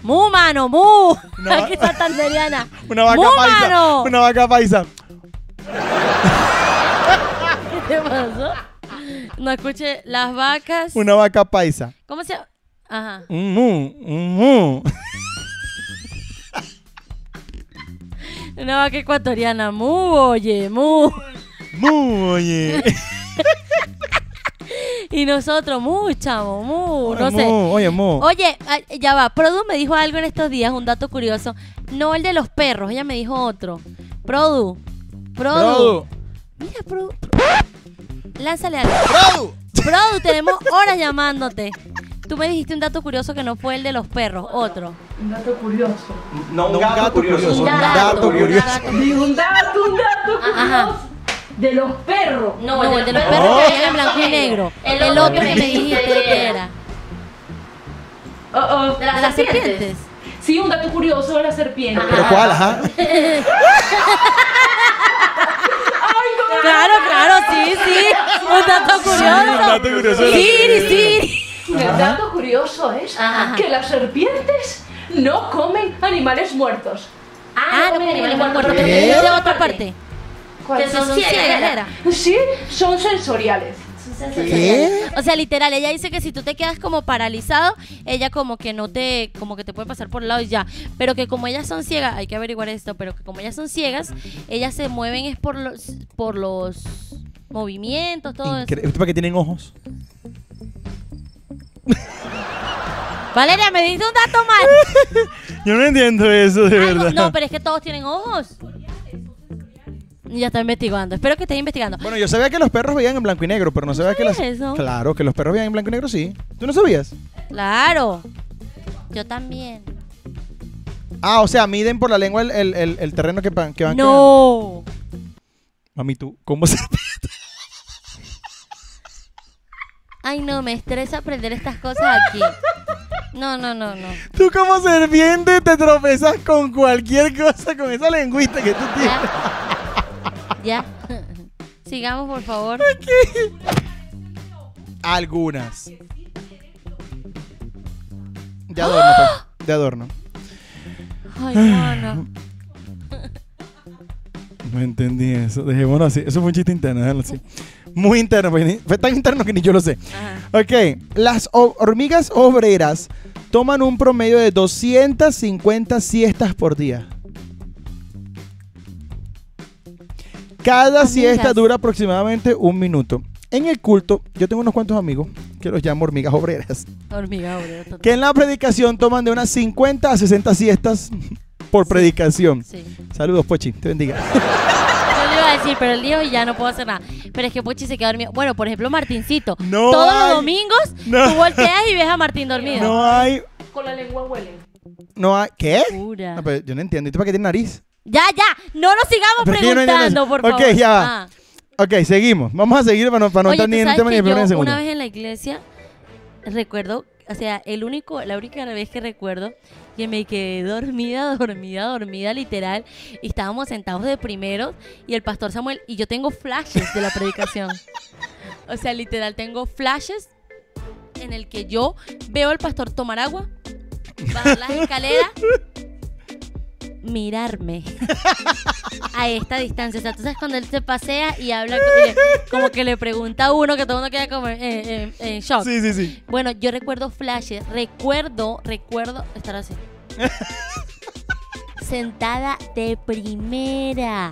Mu, mano, mu. Aquí santanderiana. Una vaca Mu, paisa. mano. Una vaca paisa. ¿Qué te pasó? No escuché las vacas. Una vaca paisa. ¿Cómo se llama? Ajá. Un mu, un mu. Una vaca ecuatoriana. Mu, oye, mu. Mu, oye. Y nosotros, mu, chamo, mu. No Mu, sé. Oye, mu. Oye, ay, ya va. Produ me dijo algo en estos días, un dato curioso. No el de los perros, ella me dijo otro. Produ. Produ. Produ. Mira, Produ. Lánzale algo. Produ. Produ, tenemos horas llamándote. Tú me dijiste un dato curioso que no fue el de los perros, otro. Un dato curioso. No, un gato, curioso. Un Un dato, curioso. dato. Digo, un dato, un dato Ajá. curioso. De los perros. No, el de los perros que había en blanco y negro. El otro que me dijiste que era. Oh, oh, De las serpientes. Sí, un dato curioso de la serpiente. ¿Pero cuál, ajá? Claro, claro, sí, sí. Un dato curioso. un dato curioso de la El dato curioso es Ajá. que las serpientes no comen animales muertos. Ah, no, animales muertos. ¿Qué? Pero me dijiste otra parte. ¿Cuál? Que son ciegas, era. Sí, son sensoriales. ¿Qué? O sea, literal, ella dice que si tú te quedas como paralizado, ella como que no te, como que te puede pasar por el lado y ya. Pero que como ellas son ciegas, hay que averiguar esto, pero que como ellas son ciegas, ellas se mueven es por los, por los movimientos, todo eso. Incre- ¿Para qué tienen ojos? Valeria, me diste un dato mal. Yo no entiendo eso, de verdad. no, pero es que todos tienen ojos. Ya está investigando. Espero que estés investigando. Bueno, yo sabía que los perros veían en blanco y negro, pero no sabía que las... sabías eso? Claro, que los perros veían en blanco y negro, sí. ¿Tú no sabías? Claro. Yo también. Ah, o sea, miden por la lengua el, el- el- el terreno que, pa- que van No. creando. Mami, tú, ¿cómo se...? Ay, no, me estresa aprender estas cosas aquí. No, no, no, no. Tú como serpiente te tropezas con cualquier cosa, con esa lengüita que tú tienes. Ya. Ya. Sigamos, por favor. Algunas. De adorno, pues. De adorno. Ay, no, No entendí eso. Dejémoslo así. Eso fue un chiste interno, déjalo así. Muy interno. ni- Fue tan interno que ni yo lo sé. Ajá. Ok. Las hormigas obreras toman un promedio de 250 siestas por día. Cada siesta dura aproximadamente un minuto. En el culto, yo tengo unos cuantos amigos que los llamo hormigas obreras, Hormiga obrera, total. que en la predicación toman de unas 50 a 60 siestas por predicación. Sí. Saludos, Pochi, te bendiga. Decir, pero el día y ya no puedo hacer nada. Pero es que Pochi se queda dormido. Bueno, por ejemplo, Martincito. No Todos hay- los domingos No. tú volteas y ves a Martín dormido. No hay, Con la lengua huelen. no hay, ¿qué? Pura. No, pero yo no entiendo. ¿Y tú para qué tienes nariz? Ya, ya. No nos sigamos Pero no preguntando, eso. por Ok, favor. ya va. Ah. Ok, seguimos. Vamos a seguir para no, para no Oye, ¿tú ni en sabes tema ni en una vez en la iglesia recuerdo, o sea, el único, la única vez que recuerdo que me quedé dormida, dormida, dormida, literal, y estábamos sentados de primeros y el pastor Samuel y yo tengo flashes de la predicación. o sea, literal tengo flashes en el que yo veo al pastor tomar agua, bajar las escaleras, mirarme a esta distancia. O sea, tú sabes cuando él se pasea y habla y le- como que le pregunta a uno que todo el mundo queda como eh, eh, en shock. Sí, sí, sí. Bueno, yo recuerdo flashes, recuerdo, recuerdo estar así. Sentada de primera.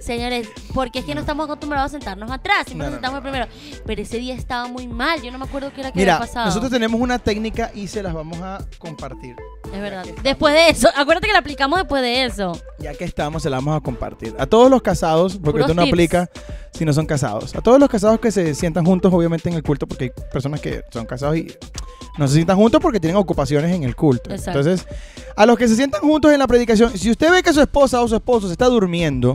Señores, porque es que no estamos acostumbrados a sentarnos atrás, siempre No, nos no, sentamos de primero. Pero ese día estaba muy mal, yo no me acuerdo qué era que Mira, había pasado. nosotros tenemos una técnica y se las vamos a compartir. Es verdad. Después de eso, acuérdate que la aplicamos después de eso. Ya que estamos, se la vamos a compartir. A todos los casados, porque Puros esto no tips. aplica si no son casados. A todos los casados que se sientan juntos, obviamente, en el culto, porque hay personas que son casados y no se sientan juntos porque tienen ocupaciones en el culto. Exacto. Entonces, a los que se sientan juntos en la predicación, si usted ve que su esposa o su esposo se está durmiendo,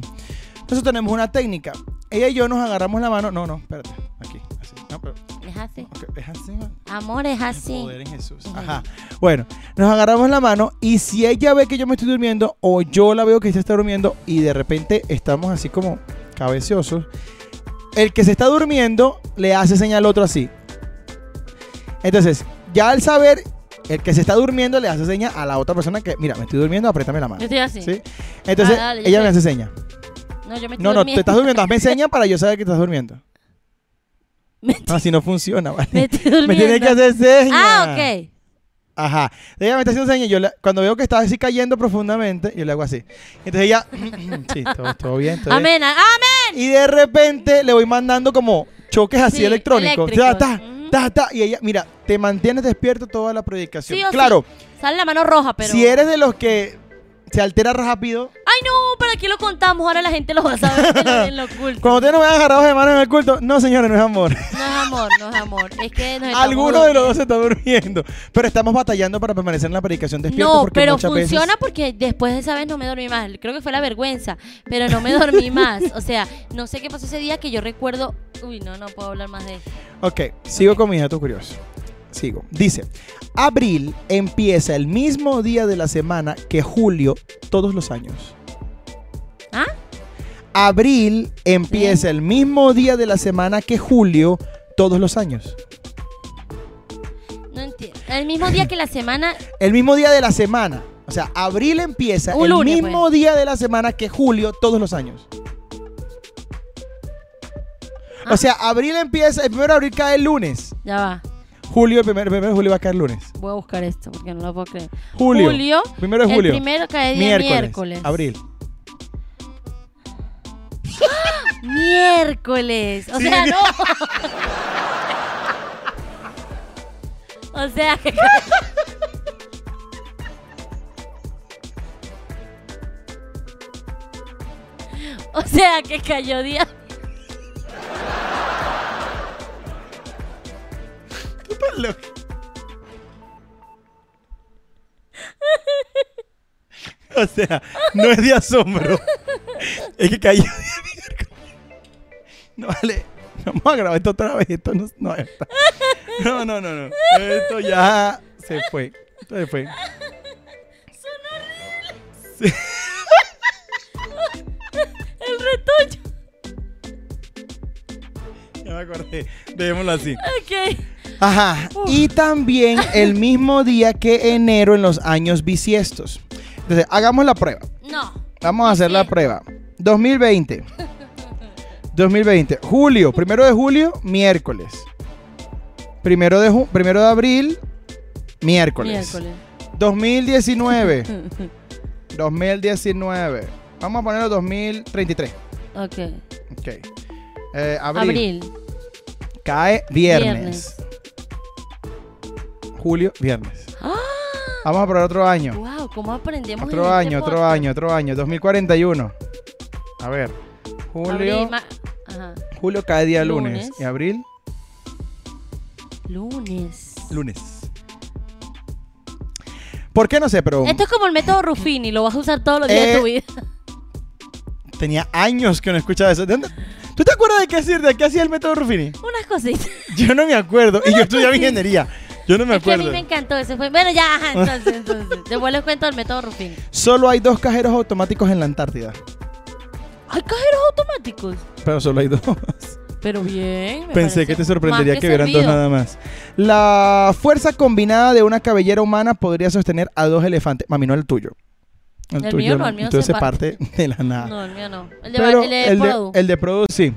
nosotros tenemos una técnica. Ella y yo nos agarramos la mano. No, no, espérate. Aquí, así. No, pero, Es así. es así. Amor, es así. Poder en Jesús. Ajá. Bueno, nos agarramos la mano y si ella ve que yo me estoy durmiendo o yo la veo que ella está durmiendo y de repente estamos así como cabeciosos, el que se está durmiendo le hace señal al otro así. Entonces, ya al saber, el que se está durmiendo le hace señal a la otra persona que, mira, me estoy durmiendo, apriétame la mano. Yo estoy así. ¿Sí? Entonces, Ah, dale, yo ella me estoy- hace señal. No, yo me estoy No, no, te durmiendo. estás durmiendo, hazme señal para yo saber que estás durmiendo. No, así no funciona, ¿vale? me estoy durmiendo. Me tiene que hacer señal. Ah, ok. Ajá. Ella me está haciendo señas. Yo cuando veo que está así cayendo profundamente, yo le hago así. Entonces ella, sí, todo, todo bien. todo. Amén. Amén. Y de repente le voy mandando como choques así Sí, electrónicos. Ta, ta, ta, ta. Y ella, mira, te mantienes despierto toda la predicación. Sí o claro, Sale la mano roja, pero. si eres de los que se altera rápido, Ay, no, ¿para qué lo contamos? Ahora la gente lo va a saber en lo- en lo oculto. cuando ustedes no vean agarrados de mano en el culto, no, señores, no es amor. No es amor, no es amor. Es que nos Alguno de los dos se está durmiendo. Pero estamos batallando para permanecer en la predicación despierto No, porque pero muchas veces- funciona porque después de esa vez no me dormí más. Creo que fue la vergüenza, pero no me dormí más. O sea, no sé qué pasó ese día que yo recuerdo. Uy, no, no puedo hablar más de esto. Ok, sigo con mi dato curioso. Sigo. Dice, abril empieza el mismo día de la semana que julio todos los años. ¿Ah? Abril empieza el mismo día de la semana que julio todos los años. No entiendo. El mismo día que la semana. El mismo día de la semana. O sea, abril empieza Un el lunes, mismo pues. día de la semana que julio todos los años. Ah. O sea, abril empieza, el primero de abril cae el lunes. Ya va. Julio, el primero, de julio va a caer lunes. Voy a buscar esto porque no lo puedo creer. Julio. Julio. Primero de julio. El primero cae día miércoles, miércoles. Abril. Miércoles. O Sí, sea, no. o sea, que. O sea, que cayó día. O sea, no es de asombro. es que cayó. No vale. Vamos a grabar esto otra vez. Esto no, no, está- no, no, no, no. Esto ya se fue. Esto se fue. Sí. El retoño. Ya me acordé. Dejémoslo así. Ok. Ajá. Y también el mismo día que enero en los años bisiestos. Entonces, hagamos la prueba. No. Vamos a hacer la prueba. 2020. 2020. Julio. Primero de julio, miércoles. Primero de, ju- primero de abril, miércoles. Miércoles. 2019. 2019. Vamos a ponerlo 2033. Ok. Ok. Eh, abril. Abril. Cae viernes. Viernes. Julio, viernes. ¡Ah! Vamos a probar otro año. Wow, ¿cómo aprendemos? Otro en este año, otro podcast? año, otro año. 2041. A ver. Julio. Abril, ma- Ajá. Julio cae día lunes. Lunes. ¿Y abril? Lunes. Lunes. ¿Por qué no sé? Pero Esto es como el método Ruffini, lo vas a usar todos los días de tu Eh, vida. tenía años que no escuchaba eso. ¿De dónde- ¿Tú te acuerdas de qué hacía, de qué hacía el método Ruffini? Unas cositas. Yo no me acuerdo. Y yo estudiaba ingeniería. Yo no me es que a mí acuerdo. me encantó ese fue. Bueno, ya, ajá, entonces, entonces. Después les cuento el método Ruffini. Solo hay dos cajeros automáticos en la Antártida. Hay cajeros automáticos. Pero solo hay dos. Pero bien. me Pensé que te sorprendería más que vieran dos nada más. La fuerza combinada de una cabellera humana podría sostener a dos elefantes. Mami, no el tuyo. El, El tuyo mío no, el mío tuyo se se parte de la nada. No, el mío no. El de, Pero el de el de, Produ. el de Produ sí.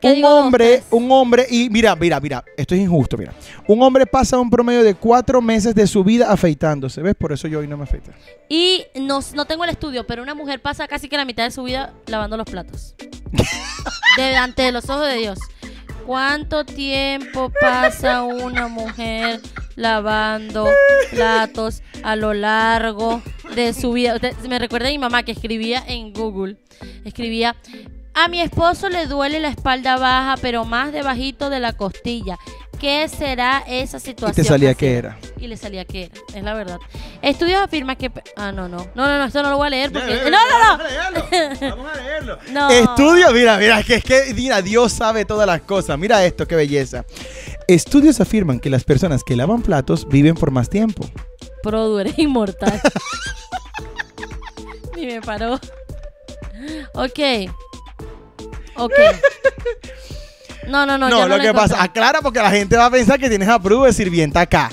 ¿Qué Un digo hombre, un hombre, y mira, mira, mira, esto es injusto, mira. Un hombre pasa un promedio de cuatro meses de su vida afeitándose, ¿ves? Por eso yo hoy no me afeité. Y no, no tengo el estudio, pero una mujer pasa casi que la mitad de su vida lavando los platos. Delante de los ojos de Dios. ¿Cuánto tiempo pasa una mujer lavando platos a lo largo de su vida? Usted- me recuerda a mi mamá que escribía en Google. Escribía, a mi esposo le duele la espalda baja, pero más debajito de la costilla. ¿Qué será esa Y situación? te salía Así que era. Y le salía que era, es la verdad. Estudios afirman que... Ah, no, no. No, no, no, esto no lo voy a leer porque... No, no, no. Vamos a leerlo. No. Estudio, mira, mira, que es que, mira, Dios sabe todas las cosas. Mira esto, qué belleza. Estudios afirman que las personas que lavan platos viven por más tiempo. Produ, eres inmortal. Ni me paró. Ok. Ok. No, no, no. No, yo lo lo que pasa, aclara porque la gente va a pensar que tienes a Produ de sirvienta acá.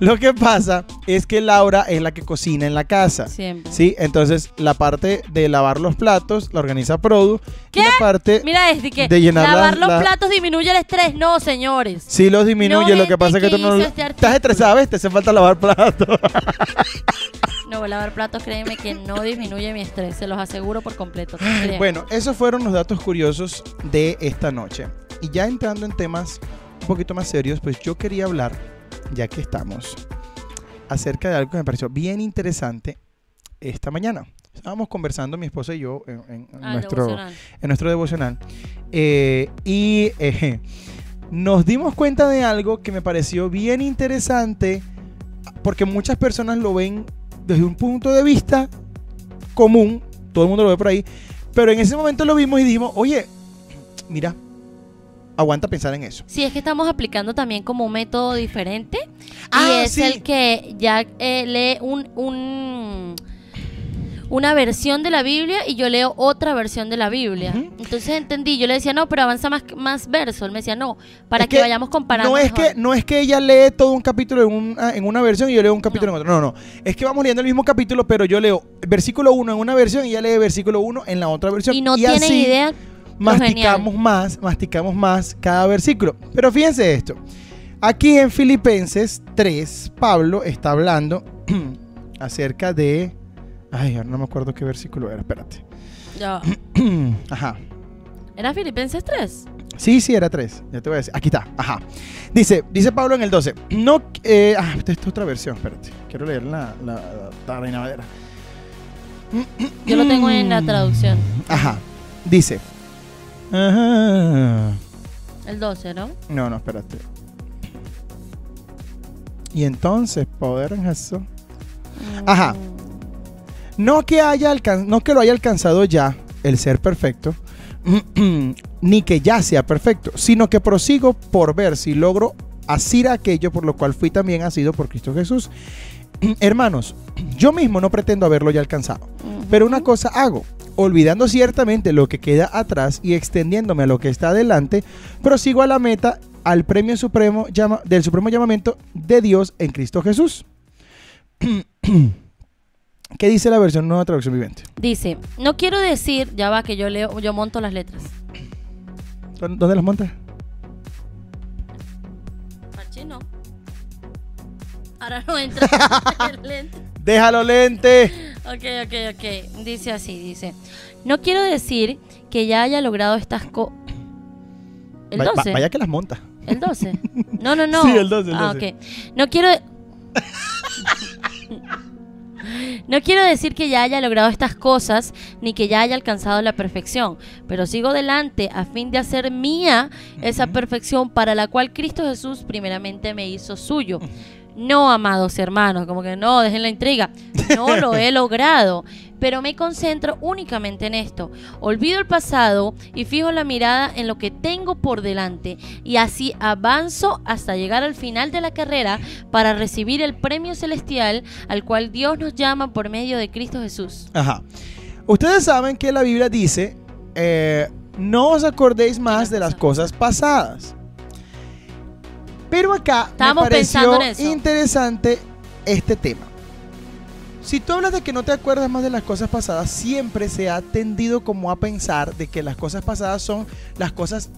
Lo que pasa es que Laura es la que cocina en la casa. Siempre. Sí, entonces la parte de lavar los platos la organiza Produ. ¿Qué? Y la parte Mira, es de que de llenar lavar la- los la- platos disminuye el estrés. No, señores. sí los disminuye. No lo que pasa es que tú no este estás estresada, ¿ves? Te hace falta lavar platos. No, lavar platos, créeme que no disminuye mi estrés. Se los aseguro por completo. Créeme. Bueno, esos fueron los datos curiosos de esta noche. Y ya entrando en temas un poquito más serios, pues yo quería hablar, ya que estamos, acerca de algo que me pareció bien interesante esta mañana. Estábamos conversando mi esposa y yo en, en Ah, nuestro, devocional. en nuestro devocional. eh, y eh, nos dimos cuenta de algo que me pareció bien interesante, porque muchas personas lo ven desde un punto de vista común, todo el mundo lo ve por ahí, pero en ese momento lo vimos y dijimos, oye, mira, aguanta pensar en eso. Sí, es que estamos aplicando también como un método diferente. Ah, y es sí. el que ya eh, lee un, un- una versión de la Biblia y yo leo otra versión de la Biblia. Entonces entendí, yo le decía, no, pero avanza más, más verso. Él me decía, no, para Es que, vayamos comparando. No es, mejor". que, no es que ella lee todo un capítulo en una, en una versión y yo leo un capítulo en otra. No, no. Es que vamos leyendo el mismo capítulo, pero yo leo versículo 1 en una versión y ella lee versículo 1 en la otra versión. Y no tienen así idea. masticamos más, masticamos más cada versículo. Pero fíjense esto. Aquí en Filipenses 3, Pablo está hablando acerca de... Ay, ahora no me acuerdo qué versículo era, espérate. Ya. Ajá. ¿Era Filipenses 3? Sí, sí, era 3. Ya te voy a decir. Aquí está. Ajá. Dice, dice Pablo en el 12. No, eh, ah, esta es otra versión, espérate. Quiero leer la, la, la Reina Valera. Yo lo tengo en la traducción. Ajá. Dice. Ajá. El 12, ¿no? No, no, espérate. Y entonces, poder en eso. Ajá. No que, haya alcan- no que lo haya alcanzado ya el ser perfecto, ni que ya sea perfecto, sino que prosigo por ver si logro asir aquello por lo cual fui también asido por Cristo Jesús. Hermanos, yo mismo no pretendo haberlo ya alcanzado, pero una cosa hago, olvidando ciertamente lo que queda atrás y extendiéndome a lo que está adelante, prosigo a la meta, al premio supremo llama- del supremo llamamiento de Dios en Cristo Jesús. ¿Qué dice la versión nueva traducción viviente? Dice, no quiero decir, ya va que yo leo, yo monto las letras. ¿Dó- ¿Dónde las montas? Parche no. Ahora no entra el lente. Déjalo lente. Ok, ok, ok. Dice así, dice. No quiero decir que ya haya logrado estas cosas. El Va- va- 12. vaya que las monta. El 12. No, no, no. Sí, el 12, el Ah, 12. ok. No quiero. No quiero decir que ya haya logrado estas cosas ni que ya haya alcanzado la perfección, pero sigo delante a fin de hacer mía esa perfección para la cual Cristo Jesús primeramente me hizo suyo. No, amados hermanos, como que no, dejen la intriga. No lo he logrado, pero me concentro únicamente en esto. Olvido el pasado y fijo la mirada en lo que tengo por delante y así avanzo hasta llegar al final de la carrera para recibir el premio celestial al cual Dios nos llama por medio de Cristo Jesús. Ajá. Ustedes saben que la Biblia dice, eh, no os acordéis más de las cosas pasadas. Pero acá Estábamos me pareció pensando en eso. interesante este tema. Si tú hablas de que no te acuerdas más de las cosas pasadas, siempre se ha tendido como a pensar de que las cosas pasadas son las cosas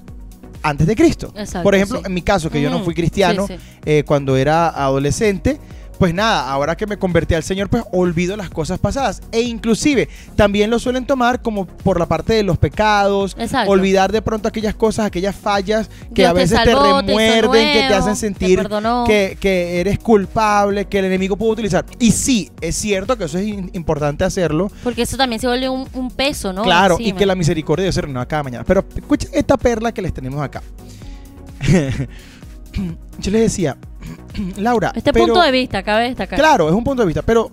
antes de Cristo. Exacto, Por ejemplo, sí. en mi caso, que yo no fui cristiano sí, sí. eh, cuando era adolescente, pues nada, ahora que me convertí al Señor, pues olvido las cosas pasadas. E inclusive también lo suelen tomar como por la parte de los pecados, Exacto. olvidar de pronto aquellas cosas, aquellas fallas que Dios a veces te, salvó, te remuerden, que te nuevo, hacen te sentir que, que eres culpable, que el enemigo puede utilizar. Y sí, es cierto que eso es importante hacerlo. Porque eso también se vuelve un, un peso, ¿no? Claro, y que la misericordia de Dios se renueva cada mañana. Pero escuchen esta perla que les tenemos acá. Yo les decía, Laura, Este pero- punto de vista, cabe destacar. Claro, es un punto de vista, pero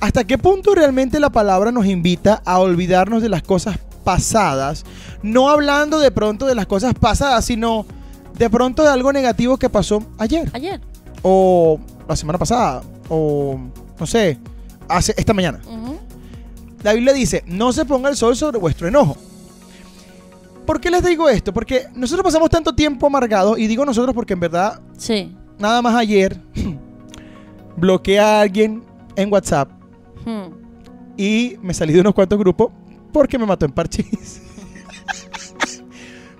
¿hasta qué punto realmente la palabra nos invita a olvidarnos de las cosas pasadas? No hablando de pronto de las cosas pasadas, sino de pronto de algo negativo que pasó ayer, Ayer. o la semana pasada, o no sé, hace esta mañana. Ujú. La Biblia dice, no se ponga el sol sobre vuestro enojo. ¿Por qué les digo esto? Porque nosotros pasamos tanto tiempo amargados, y digo nosotros porque en verdad, Sí. nada más ayer, bloqueé a alguien en WhatsApp Hmm. y me salí de unos cuantos grupos porque me mató en parchís.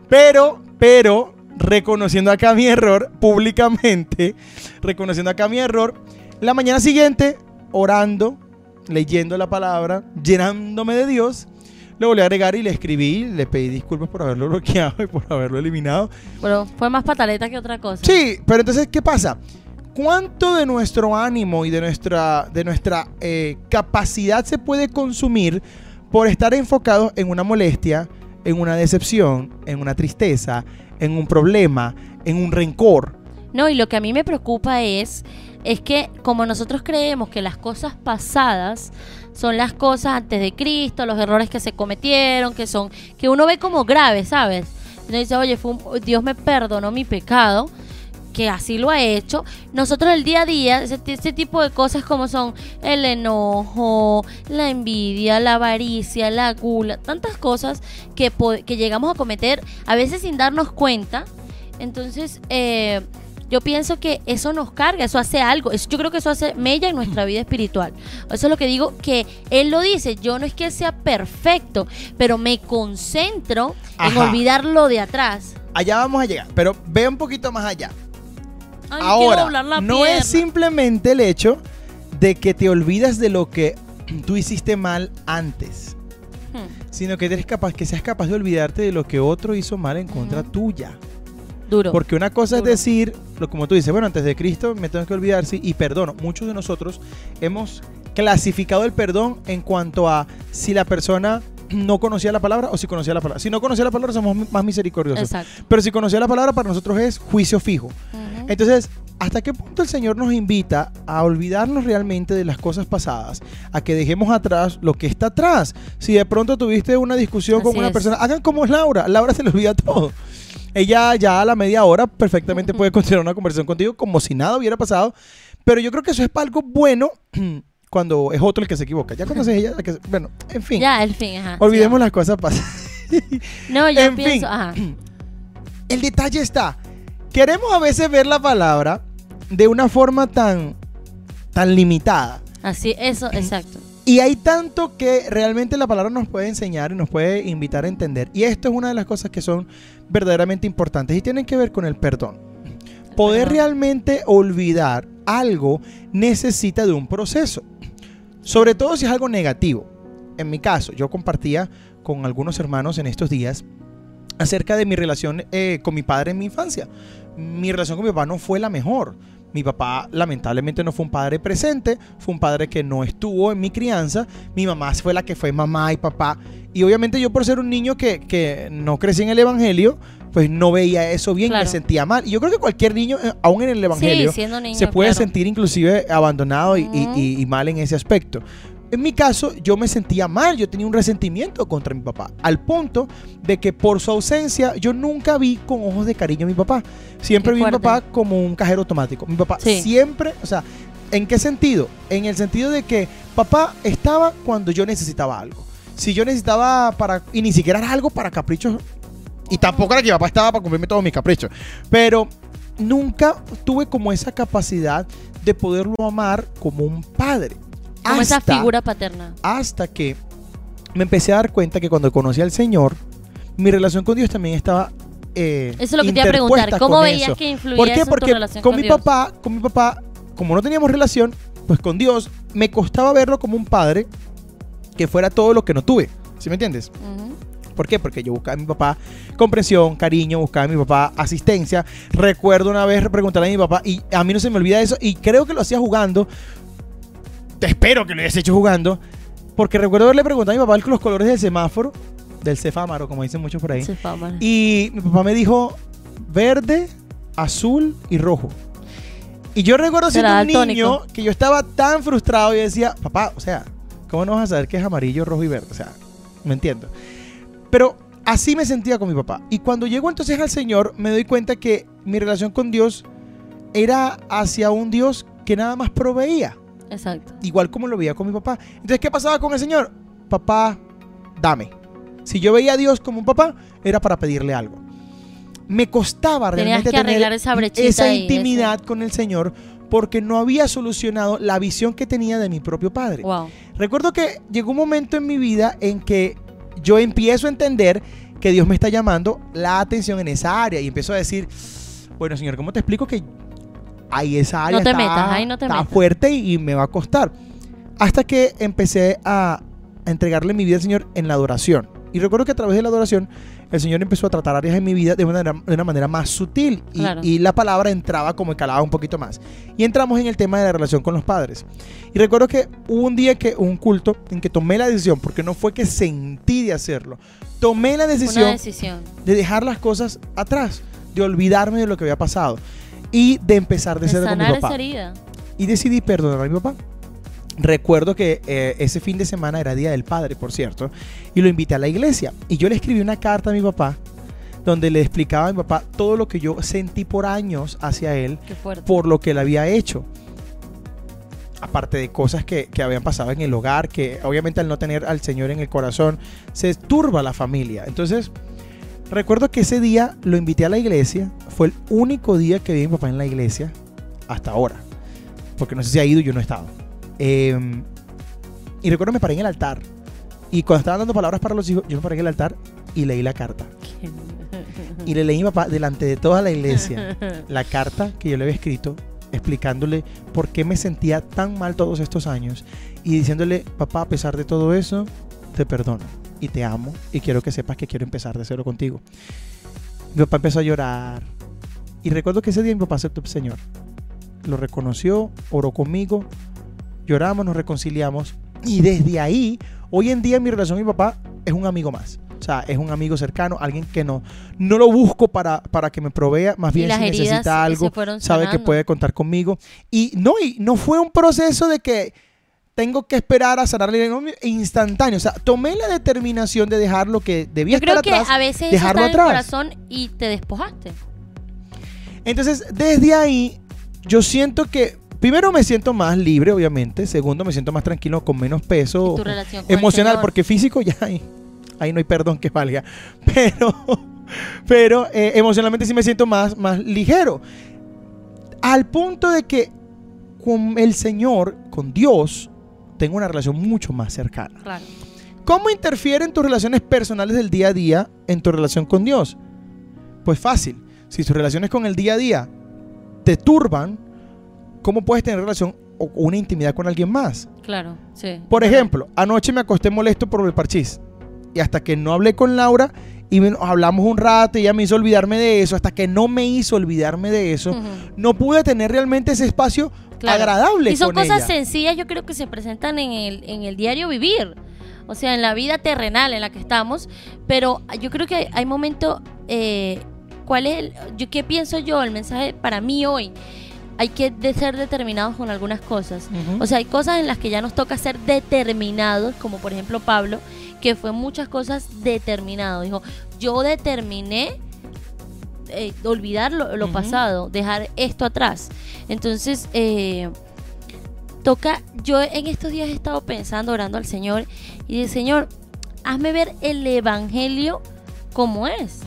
pero, pero, reconociendo acá mi error públicamente, reconociendo acá mi error, la mañana siguiente, orando, leyendo la palabra, llenándome de Dios, volví a agregar y le escribí, le pedí disculpas por haberlo bloqueado y por haberlo eliminado. Pero fue más pataleta que otra cosa. Sí, pero entonces, ¿qué pasa? ¿Cuánto de nuestro ánimo y de nuestra, de nuestra eh, capacidad se puede consumir por estar enfocados en una molestia, en una decepción, en una tristeza, en un problema, en un rencor? No, y lo que a mí me preocupa es, es que como nosotros creemos que las cosas pasadas son las cosas antes de Cristo, los errores que se cometieron, que son, que uno ve como graves, ¿sabes? Uno dice, oye, fue Dios me perdonó mi pecado, que así lo ha hecho. Nosotros el día a día, ese, tipo de cosas como son el enojo, la envidia, la avaricia, la gula, tantas cosas que, que llegamos a cometer a veces sin darnos cuenta. Entonces, eh, yo pienso que eso nos carga, eso hace algo. Eso- yo creo que eso hace mella en nuestra vida espiritual. Eso es lo que digo, que él lo dice. Yo no es que sea perfecto, pero me concentro en olvidar lo de atrás. Allá vamos a llegar, pero ve un poquito más allá. Ay, Ahora, no pierna. es simplemente el hecho de que te olvidas de lo que tú hiciste mal antes, Hmm, sino que eres capaz, que seas capaz de olvidarte de lo que otro hizo mal en contra tuya. Duro. Porque una cosa Duro. es decir, lo como tú dices, bueno, antes de Cristo me tengo que olvidar, sí, y perdono. Muchos de nosotros hemos clasificado el perdón en cuanto a si la persona no conocía la palabra o si conocía la palabra. Si no conocía la palabra, somos más misericordiosos. Exacto. Pero si conocía la palabra, para nosotros es juicio fijo. Entonces, ¿hasta qué punto el Señor nos invita a olvidarnos realmente de las cosas pasadas? A que dejemos atrás lo que está atrás. Si de pronto tuviste una discusión con una es. persona, hagan como es Laura. Laura se le olvida todo. Ella ya a la media hora perfectamente puede continuar una conversación contigo como si nada hubiera pasado. Pero yo creo que eso es algo bueno cuando es otro el que se equivoca. Ya cuando es ella, la que se- bueno, en fin. Ya, el fin, ajá. olvidemos sí. las cosas pasadas. No, yo en pienso, fin. ajá. El detalle está, queremos a veces ver la palabra de una forma tan, tan limitada. Así, eso, exacto. Y hay tanto que realmente la palabra nos puede enseñar y nos puede invitar a entender. Y esto es una de las cosas que son verdaderamente importantes y tienen que ver con el perdón. Poder perdón. realmente olvidar algo necesita de un proceso. Sobre todo si es algo negativo. En mi caso, yo compartía con algunos hermanos en estos días acerca de mi relación eh, con mi padre en mi infancia. Mi relación con mi papá no fue la mejor. Mi papá lamentablemente no fue un padre presente, fue un padre que no estuvo en mi crianza. Mi mamá fue la que fue mamá y papá. Y obviamente yo por ser un niño que, que no crecí en el Evangelio, pues no veía eso bien, Claro. me sentía mal. Y yo creo que cualquier niño, eh, aún en el Evangelio, Sí, siendo niño, se puede claro. sentir inclusive abandonado y, y- Ujú. y- y mal en ese aspecto. En mi caso, yo me sentía mal, yo tenía un resentimiento contra mi papá, al punto de que por su ausencia yo nunca vi con ojos de cariño a mi papá. Siempre Qué vi a mi papá como un cajero automático. Mi papá Sí. siempre, o sea, ¿en qué sentido? En el sentido de que papá estaba cuando yo necesitaba algo. Si yo necesitaba para, y ni siquiera era algo para caprichos, y tampoco era que mi papá estaba para cumplirme todos mis caprichos, pero nunca tuve como esa capacidad de poderlo amar como un padre. Como esa Hasta- figura paterna. hasta que me empecé a dar cuenta que cuando conocí al Señor, mi relación con Dios también estaba eh, Eso es lo que te iba a preguntar. ¿Cómo veías eso. que influía ¿Por qué? eso en tu Porque relación con, con mi Dios? papá, con mi papá, como no teníamos relación, pues con Dios me costaba verlo como un padre que fuera todo lo que no tuve. ¿Sí me entiendes? ¿Por qué? Porque yo buscaba a mi papá comprensión, cariño, buscaba a mi papá asistencia. Recuerdo una vez preguntarle a mi papá y a mí no se me olvida eso y creo que lo hacía jugando. Espero que lo hayas hecho jugando. Porque recuerdo haberle preguntado a mi papá los colores del semáforo, del cefámaro, como dicen muchos por ahí. Papá. Y mi papá me dijo verde, azul y rojo. Y yo recuerdo siendo un niño que yo estaba tan frustrado y decía, papá, o sea, ¿cómo no vas a saber qué es amarillo, rojo y verde? O sea, no entiendo. Pero así me sentía con mi papá. Y cuando llego entonces al Señor, me doy cuenta que mi relación con Dios era hacia un Dios que nada más proveía Exacto. igual como lo veía con mi papá. Entonces, ¿qué pasaba con el Señor? Papá, dame. Si yo veía a Dios como un papá, era para pedirle algo. Me costaba realmente que tener esa esa intimidad con el Señor porque no había solucionado la visión que tenía de mi propio padre. Wow. Recuerdo que llegó un momento en mi vida en que yo empiezo a entender que Dios me está llamando la atención en esa área y empiezo a decir, bueno, Señor, ¿cómo te explico que ahí esa área No te está, metas, ahí no te está metas. fuerte y, y me va a costar? Hasta que empecé a, entregarle mi vida al Señor en la adoración. Y recuerdo que a través de la adoración el Señor empezó a tratar áreas en mi vida de una, manera- de una manera más sutil y, Claro. y la palabra entraba como calaba un poquito más. Y entramos en el tema de la relación con los padres. Y recuerdo que hubo un día que un culto en que tomé la decisión, porque no fue que sentí de hacerlo, tomé la decisión. de dejar las cosas atrás, de olvidarme de lo que había pasado y de empezar de De cero con mi sanar esa papá. herida. Y decidí perdonar a mi papá. Recuerdo que eh, ese fin de semana era Día del Padre, por cierto, y lo invité a la iglesia. Y yo le escribí una carta a mi papá donde le explicaba a mi papá todo lo que yo sentí por años hacia él por lo que él había hecho. Aparte de cosas que, que habían pasado en el hogar, que obviamente al no tener al Señor en el corazón, se turba la familia. Entonces, recuerdo que ese día lo invité a la iglesia. Fue el único día que vi a mi papá en la iglesia hasta ahora. Porque no sé si ha ido, yo no he estado. Eh, y recuerdo me paré en el altar. Y cuando estaban dando palabras para los hijos, yo me paré en el altar y leí la carta. Y le leí a mi papá delante de toda la iglesia la carta que yo le había escrito explicándole por qué me sentía tan mal todos estos años y diciéndole, papá, a pesar de todo eso, te perdono y te amo y quiero que sepas que quiero empezar de cero contigo. Mi papá empezó a llorar y recuerdo que ese día mi papá aceptó al Señor. Lo reconoció, oró conmigo, lloramos, nos reconciliamos y desde ahí, hoy en día mi relación con mi papá es un amigo más. O sea, es un amigo cercano, alguien que no, no lo busco para, para que me provea, más bien si necesita algo, sabe que puede contar conmigo. Y no, y no fue un proceso de que tengo que esperar a sanarle no, instantáneo. O sea, tomé la determinación de dejar lo que debía Yo creo estar que atrás. a veces eso dejarlo en el atrás. corazón y te despojaste. Entonces, desde ahí, yo siento que, primero me siento más libre, obviamente. Segundo, me siento más tranquilo, con menos peso tu relación con el emocional, porque físico ya ahí, ahí no hay perdón que valga. Pero, pero eh, emocionalmente sí me siento más, más ligero. Al punto de que con el Señor, con Dios, tengo una relación mucho más cercana. Claro. ¿Cómo interfieren tus relaciones personales del día a día en tu relación con Dios? Pues fácil. Si tus relaciones con el día a día te turban, ¿cómo puedes tener relación o una intimidad con alguien más? Claro, sí. Por ejemplo, anoche me acosté molesto por el parchís. Y hasta que no hablé con Laura y hablamos un rato y ella me hizo olvidarme de eso, hasta que no me hizo olvidarme de eso, no pude tener realmente ese espacio Claro. agradable Y son con cosas ella. sencillas, yo creo que se presentan en el, en el diario vivir. O sea, en la vida terrenal en la que estamos. Pero yo creo que hay momentos. eh, ¿Cuál es el.? Yo, ¿Qué pienso yo? El mensaje para mí hoy. Hay que de ser determinados con algunas cosas. O sea, hay cosas en las que ya nos toca ser determinados, como por ejemplo Pablo, que fue muchas cosas determinado. Dijo, yo determiné eh, olvidar lo, pasado, dejar esto atrás. Entonces, eh, toca, yo en estos días he estado pensando, orando al Señor, y dije, Señor, hazme ver el Evangelio como es.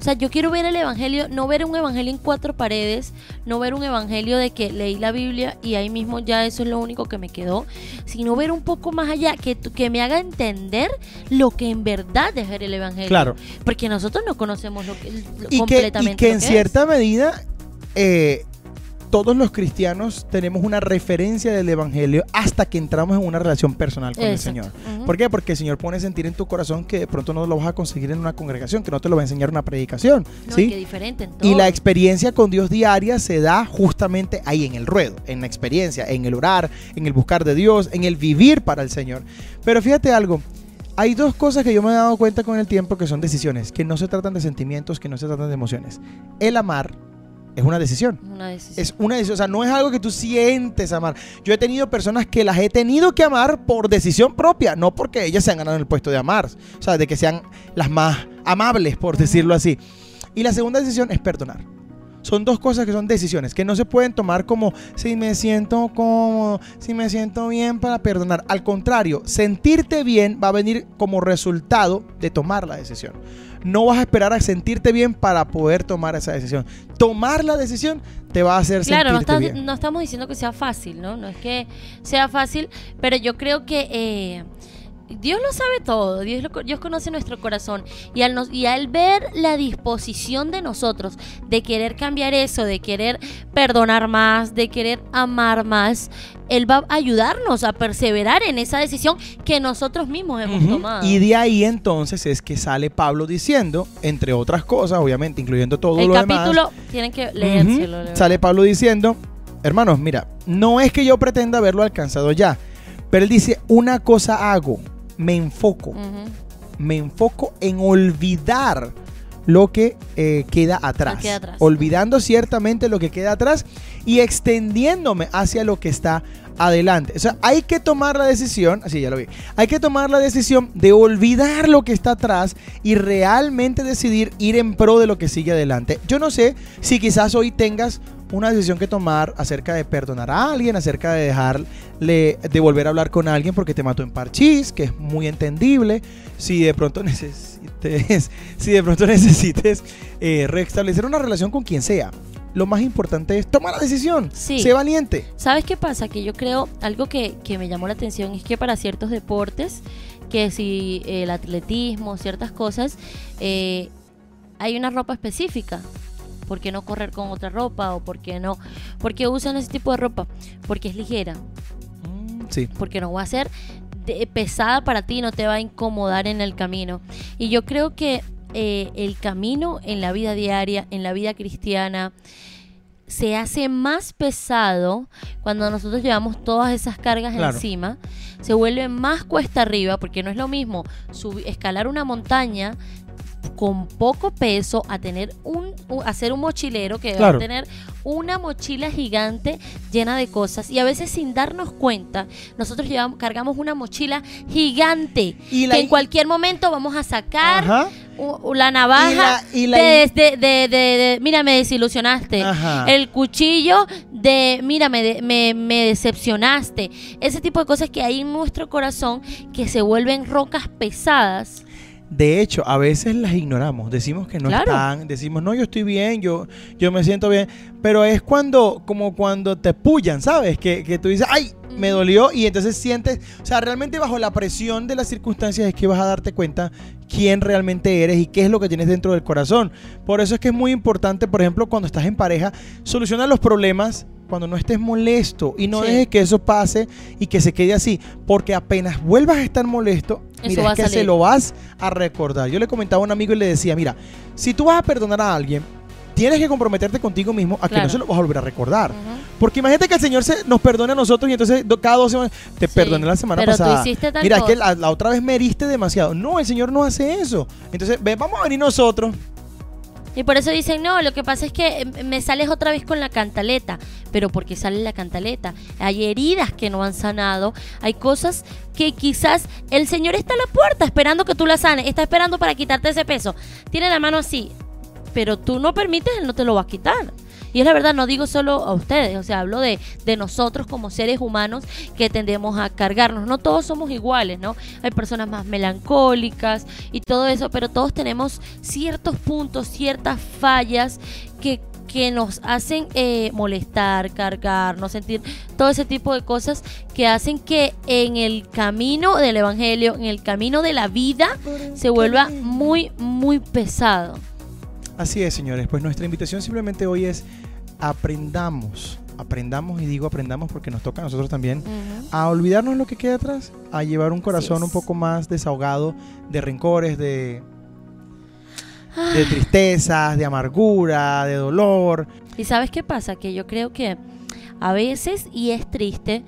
O sea, yo quiero ver el evangelio, no ver un evangelio en cuatro paredes, no ver un evangelio de que leí la Biblia y ahí mismo ya eso es lo único que me quedó, sino ver un poco más allá, que, que me haga entender lo que en verdad es ver el evangelio. Claro. Porque nosotros no conocemos lo que, lo- y que, y completamente que lo en que cierta medida eh, todos los cristianos tenemos una referencia del Evangelio hasta que entramos en una relación personal con el. Señor. ¿Por qué? Porque el Señor pone sentir en tu corazón que de pronto no lo vas a conseguir en una congregación, que no te lo va a enseñar en una predicación. No, ¿sí? y que diferente en Y todo. la experiencia con Dios diaria se da justamente ahí en el ruedo, en la experiencia, en el orar, en el buscar de Dios, en el vivir para el Señor. Pero fíjate algo, hay dos cosas que yo me he dado cuenta con el tiempo que son decisiones, que no se tratan de sentimientos, que no se tratan de emociones. El amar es una decisión. Una decisión. Es una decisión, o sea, no es algo que tú sientes amar. Yo he tenido personas que las he tenido que amar por decisión propia, no porque ellas se han ganado el puesto de amar, o sea, de que sean las más amables, por decirlo así. Y la segunda decisión es perdonar. Son dos cosas que son decisiones, que no se pueden tomar como si me siento cómodo, si me siento bien para perdonar. Al contrario, sentirte bien va a venir como resultado de tomar la decisión. No vas a esperar a sentirte bien para poder tomar esa decisión. Tomar la decisión te va a hacer Claro, no, está- bien. no estamos diciendo que sea fácil, ¿no? No es que sea fácil, pero yo creo que eh, Dios lo sabe todo, Dios, lo Dios conoce nuestro corazón y al, nos- y al ver la disposición de nosotros de querer cambiar eso, de querer perdonar más, de querer amar más, Él va a ayudarnos a perseverar en esa decisión que nosotros mismos hemos tomado. Y de ahí entonces es que sale Pablo diciendo, entre otras cosas, obviamente, incluyendo todo El lo demás. capítulo tienen que leérselo. de verdad. Sale Pablo diciendo, hermanos, mira, no es que yo pretenda haberlo alcanzado ya, pero él dice, una cosa hago, me enfoco, me enfoco en olvidar lo que eh, queda, atrás, queda atrás. olvidando ciertamente lo que queda atrás y extendiéndome hacia lo que está adelante. O sea, hay que tomar la decisión, así ya lo vi, hay que tomar la decisión de olvidar lo que está atrás y realmente decidir ir en pro de lo que sigue adelante. Yo no sé si quizás hoy tengas una decisión que tomar acerca de perdonar a alguien, acerca de dejarle, de volver a hablar con alguien porque te mató en parchís, que es muy entendible. Si de pronto necesites, si de pronto necesites eh, restablecer una relación con quien sea, lo más importante es tomar la decisión. Sí. Sé valiente. ¿Sabes qué pasa? Que yo creo, algo que, que me llamó la atención es que para ciertos deportes, que si eh, el atletismo, ciertas cosas, eh, hay una ropa específica. ¿Por qué no correr con otra ropa? ¿O por qué no? ¿Por qué usan ese tipo de ropa? Porque es ligera. Mm, Sí. Porque no va a ser de- pesada para ti, no te va a incomodar en el camino. Y yo creo que eh, el camino en la vida diaria, en la vida cristiana, se hace más pesado cuando nosotros llevamos todas esas cargas Claro. encima. Se vuelve más cuesta arriba porque no es lo mismo escalar una montaña con poco peso a tener un hacer un mochilero que va a tener una mochila gigante llena de cosas y a veces sin darnos cuenta nosotros llevamos cargamos una mochila gigante Y la- que en cualquier momento vamos a sacar Ajá. la navaja Y la- y la- de, de- de- mira me desilusionaste Ajá. el cuchillo de mira me, de- me, me decepcionaste ese tipo de cosas que hay en nuestro corazón que se vuelven rocas pesadas De hecho, a veces las ignoramos, decimos que no Claro. están, decimos, no, yo estoy bien, yo, yo me siento bien, pero es cuando, como cuando te pullan, ¿sabes? Que, que tú dices, ay, me dolió y entonces sientes, o sea, realmente bajo la presión de las circunstancias es que vas a darte cuenta quién realmente eres y qué es lo que tienes dentro del corazón. Por eso es que es muy importante, por ejemplo, cuando estás en pareja, solucionar los problemas cuando no estés molesto y no Sí. dejes que eso pase y que se quede así, porque apenas vuelvas a estar molesto, Eso mira, es que se lo vas a recordar. Yo le comentaba a un amigo y le decía, mira, si tú vas a perdonar a alguien, tienes que comprometerte contigo mismo a que Claro. no se lo vas a volver a recordar. Porque imagínate que el Señor se nos perdone a nosotros y entonces do- cada dos semanas te Sí, perdoné la semana pero tú pasada. hiciste tal Mira, es que la, la otra vez me heriste demasiado. No, el Señor no hace eso. Entonces, ve, vamos a venir nosotros. Y por eso dicen, no, lo que pasa es que eh, me sales otra vez con la cantaleta. Pero porque sale la cantaleta? Hay heridas que no han sanado. Hay cosas que quizás el Señor está a la puerta esperando que tú la sanes. Está esperando para quitarte ese peso. Tiene la mano así. Pero tú no permites, Él no te lo va a quitar. Y es la verdad, no digo solo a ustedes, o sea, hablo de, de nosotros como seres humanos que tendemos a cargarnos. No todos somos iguales, ¿no? Hay personas más melancólicas y todo eso, pero todos tenemos ciertos puntos, ciertas fallas que que nos hacen eh, molestar, cargar, no sentir todo ese tipo de cosas que hacen que en el camino del Evangelio, en el camino de la vida, se vuelva muy, muy pesado. Así es, señores. Pues nuestra invitación simplemente hoy es aprendamos, aprendamos y digo aprendamos porque nos toca a nosotros también a olvidarnos lo que queda atrás, a llevar un corazón un poco más desahogado de rencores, de, de tristezas, de amargura, de dolor. ¿Y sabes qué pasa? Que yo creo que a veces, y es triste,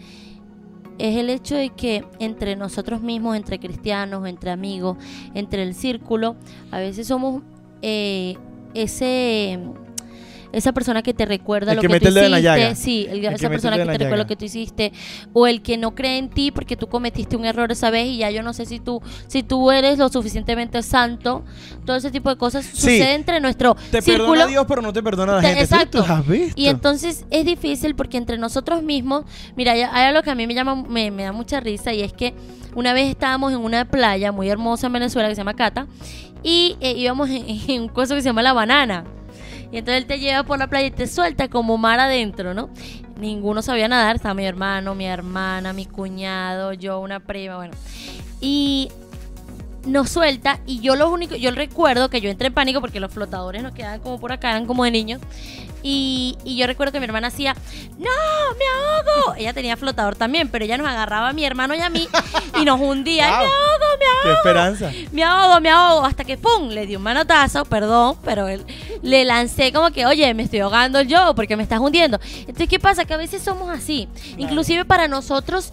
es el hecho de que entre nosotros mismos, entre cristianos, entre amigos, entre el círculo, a veces somos eh, ese esa persona que te recuerda El lo que que, tú hiciste, sí, el- esa persona que te recuerda llaga. lo que tú hiciste, o el que no cree en ti porque tú cometiste un error esa vez y ya yo no sé si tú si tú eres lo suficientemente santo, todo ese tipo de cosas sucede entre nuestro Te círculo perdona Dios, pero no te perdona la Te- gente. ¿Tú- exacto. tú has visto? y entonces es difícil porque entre nosotros mismos, mira, hay, hay algo que a mí me llama, me, me da mucha risa y es que una vez estábamos en una playa muy hermosa en Venezuela que se llama Cata y eh, íbamos en, en un coso que se llama La Banana. Y entonces él te lleva por la playa y te suelta como mar adentro, ¿no? Ninguno sabía nadar, estaba mi hermano, mi hermana, mi cuñado, yo, una prima, bueno. Y nos suelta y yo lo único, yo recuerdo que yo entré en pánico porque los flotadores nos quedaban como por acá, eran como de niños. Y, y yo recuerdo que mi hermana hacía, no, me ahogo. Ella tenía flotador también, pero ella nos agarraba a mi hermano y a mí y nos hundía. Wow. Me ahogo, me ahogo ¡Qué esperanza! me ahogo, me ahogo, hasta que pum, le di un manotazo, perdón, pero él, le lancé como que, oye, me estoy ahogando yo porque me estás hundiendo. Entonces, ¿qué pasa? Que a veces somos así. Inclusive para nosotros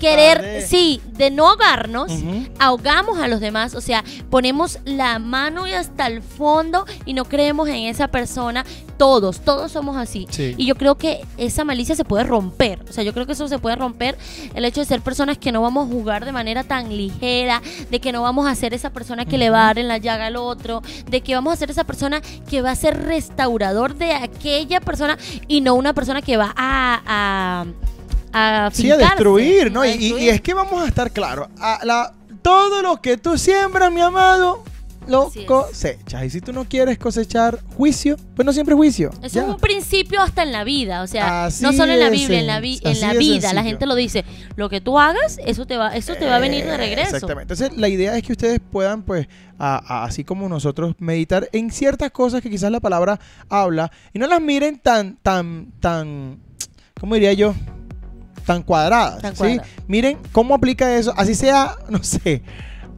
querer, de- sí, de no ahogarnos, ahogamos a los demás, o sea, ponemos la mano y hasta el fondo y no creemos en esa persona. Todos, todos somos así. Sí. Y yo creo que esa malicia se puede romper. O sea, yo creo que eso se puede romper. El hecho de ser personas que no vamos a jugar de manera tan ligera, de que no vamos a ser esa persona que le va a dar en la llaga al otro, de que vamos a ser esa persona que va a ser restaurador de aquella persona y no una persona que va a. a a Sí, a destruir, ¿no? a Y- Y, y destruir. es que vamos a estar claros. a la- todo lo que tú siembras, mi amado, lo cosechas. Y si tú no quieres cosechar juicio, pues no siempre juicio. Eso Ya. es un principio hasta en la vida, o sea, Así no solo en la Biblia, en la, vi- en vida, la gente lo dice, lo que tú hagas, eso te va, eso te va a venir de Eh, regreso. Exactamente. Entonces, la idea es que ustedes puedan, pues, a- a- así como nosotros, meditar en ciertas cosas que quizás la palabra habla y no las miren tan, tan, tan, ¿cómo diría yo? Tan cuadradas. Tan ¿sí? Miren cómo aplica eso, así sea, no sé,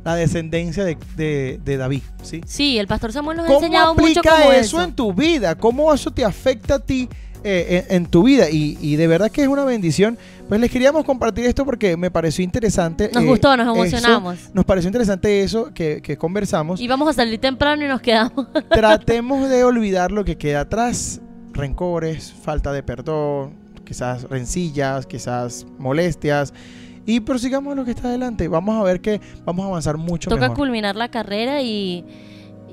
la descendencia de, de- de David, ¿sí? Sí, el pastor Samuel nos ha ¿Cómo enseñado mucho aplica como eso, eso. en tu vida? ¿Cómo eso te afecta a ti eh, en, en tu vida? Y, y de verdad que es una bendición. Pues les queríamos compartir esto porque me pareció interesante. Nos eh, gustó, nos eso. emocionamos. nos pareció interesante eso que, que conversamos. Y vamos a salir temprano y nos quedamos. Tratemos de olvidar lo que queda atrás. Rencores, falta de perdón, quizás rencillas, quizás molestias. Y prosigamos lo que está adelante. Vamos a ver que vamos a avanzar mucho toca mejor. culminar la carrera y,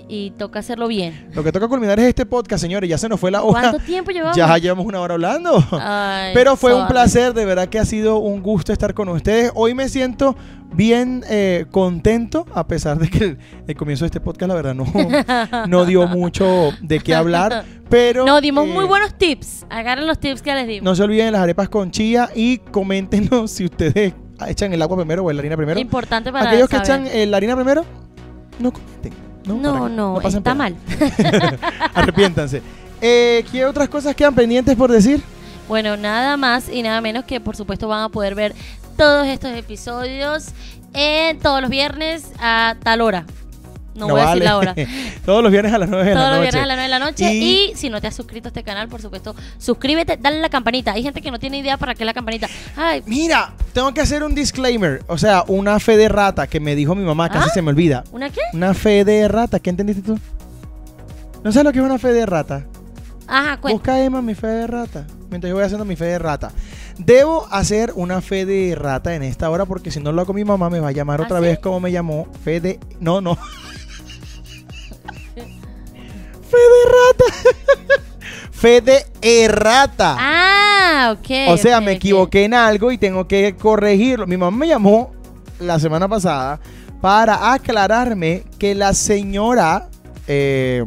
y toca hacerlo bien. Lo que toca culminar es este podcast, señores. Ya se nos fue la hora. ¿Cuánto tiempo llevamos? Ya llevamos una hora hablando. Ay, Pero fue un placer, de verdad que ha sido un gusto estar con ustedes. Hoy me siento bien eh, contento, a pesar de que el, el comienzo de este podcast, la verdad, no, no dio mucho de qué hablar. Pero No, dimos eh, muy buenos tips. Agarren los tips que les dimos. No se olviden las arepas con chía y coméntenos si ustedes echan el agua primero o la harina primero. Importante para Aquellos que echan eh, la harina primero, no comenten. No, No, no, está pena. mal. Arrepiéntanse. Eh, ¿Qué otras cosas quedan pendientes por decir? Bueno, nada más y nada menos que por supuesto van a poder ver todos estos episodios en todos los viernes a tal hora. No, voy a decir la hora. Todos los viernes a las 9 de Todos la los noche. viernes a las 9 de la noche. Y- Y... si no te has suscrito a este canal, por supuesto, suscríbete, dale la campanita. Hay gente que no tiene idea para qué la campanita. Ay, Mira, tengo que hacer un disclaimer. O sea, una fe de rata que me dijo mi mamá, casi ¿Ah? se me olvida. ¿una qué? Una fe de rata, ¿qué entendiste tú? ¿No sabes lo que es una fe de rata? Ajá, cuenta. Busca Emma mi fe de rata. Mientras yo voy haciendo mi fe de rata. Debo hacer una fe de rata en esta hora porque si no lo hago mi mamá me va a llamar ¿Ah, otra sí? vez como me llamó. Fe de... No, no. Fe de rata. fe de errata. Ah, ok. o sea, me equivoqué en algo y tengo que corregirlo. Mi mamá me llamó la semana pasada para aclararme que la señora eh,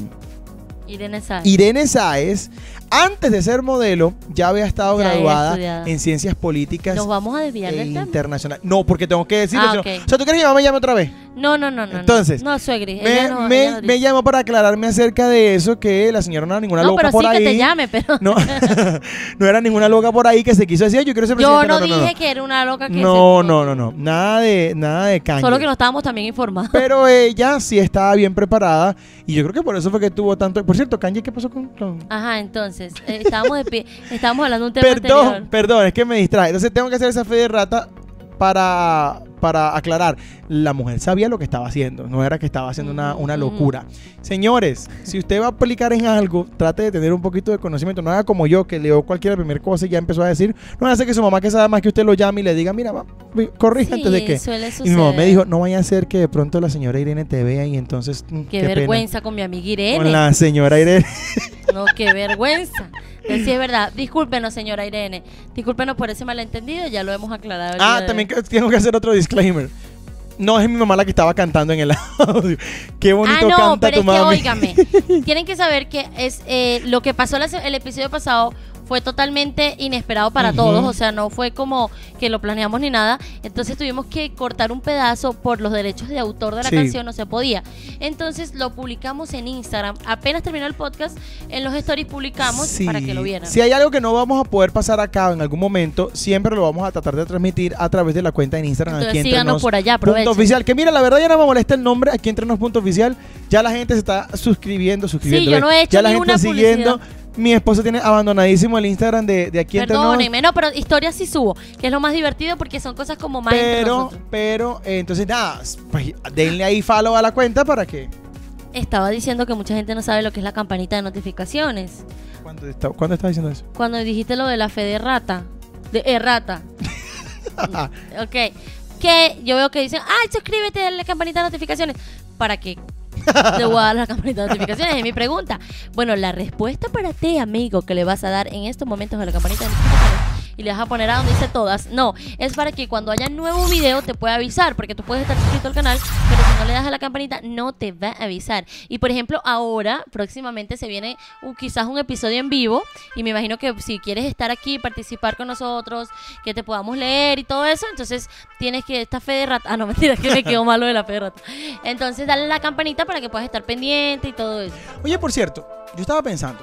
Irene Sáenz. Irene Sáez, antes de ser modelo, ya había estado Ya graduada en ciencias políticas Nos vamos a desviar e del tema. internacionales. No, porque tengo que decirlo. Ah. O sea, ¿tú quieres que mi mamá me llame otra vez? No, no, no, no. Entonces, No, suegri. Me, no- me- no llamó para aclararme acerca de eso, que la señora no era ninguna No, loca pero por sí ahí. que te llame, pero. No, no era ninguna loca por ahí que se quiso decir, yo quiero ser Yo presidente. no, dije que era una loca que No, se- no, no, no. Nada de, nada de caña. Solo que no estábamos también informados. Pero ella sí estaba bien preparada y yo creo que por eso fue que tuvo tanto. Por cierto, Kanye, ¿qué pasó con.? con- Ajá, entonces, eh, estábamos, de pie, estábamos hablando de un tema Perdón, anterior. perdón, es que me distrae. Entonces tengo que hacer esa fe de rata para, para aclarar. La mujer sabía lo que estaba haciendo, no era que estaba haciendo una, una Ujú. locura. Señores, si usted va a aplicar en algo, trate de tener un poquito de conocimiento. No haga como yo, que leo cualquier primer cosa y ya empezó a decir. No hace que su mamá, que sabe más que usted, lo llame y le diga, mira, va, corrija antes de Sí, que. suele Y mi mamá me dijo, no vaya a ser que de pronto la señora Irene te vea y entonces. mm, Qué, pena". vergüenza con mi amiga Irene. Con la señora Irene. No, qué vergüenza. Sí es verdad. Discúlpenos, señora Irene. Discúlpenos por ese malentendido. Ya lo hemos aclarado. el Ah, día también que- tengo que hacer otro disclaimer. No es mi mamá la que estaba cantando en el audio. Qué bonito Ah, no, canta pero tu es que mami. óigame. tienen que saber que es eh, lo que pasó el episodio pasado fue totalmente inesperado para Ujú. todos, o sea, no fue como que lo planeamos ni nada. Entonces tuvimos que cortar un pedazo por los derechos de autor de la Sí. canción, no se podía. Entonces lo publicamos en Instagram. Apenas terminó el podcast, en los stories publicamos Sí. para que lo vieran. Si hay algo que no vamos a poder pasar acá en algún momento, siempre lo vamos a tratar de transmitir a través de la cuenta en Instagram. Entonces aquí síganos por allá, punto aprovechen. oficial. Que mira, la verdad ya no me molesta el nombre aquí entre nos punto oficial. Ya la gente se está suscribiendo, suscribiendo. yo ¿ves? no he hecho ya la gente una siguiendo. Mi esposo tiene abandonadísimo el Instagram de, de aquí entre. Perdónenme, no, pero historias sí subo, que es lo más divertido porque son cosas como más Pero, pero, eh, entonces nada, pues denle ahí follow a la cuenta para que. Estaba diciendo que mucha gente no sabe lo que es la campanita de notificaciones. ¿Cuándo está, ¿cuándo está diciendo eso? Cuando dijiste lo de la fe de rata. De errata. ok. Que yo veo que dicen, ay, suscríbete a la campanita de notificaciones. ¿Para qué? A dar la campanita de notificaciones, es mi pregunta. Bueno, la respuesta para ti, amigo, que le vas a dar en estos momentos a la campanita de notificaciones y le vas a poner a donde dice todas, no, es para que cuando haya nuevo video te pueda avisar, porque tú puedes estar suscrito al canal, pero si no le das a la campanita no te va a avisar. Y por ejemplo, ahora, próximamente se viene uh, quizás un episodio en vivo y me imagino que si quieres estar aquí, participar con nosotros, que te podamos leer y todo eso, entonces tienes que esta fe de rata, ah no, mentira, que me quedó malo de la fe de rata. Entonces dale la campanita para que puedas estar pendiente y todo eso. Oye, por cierto, yo estaba pensando,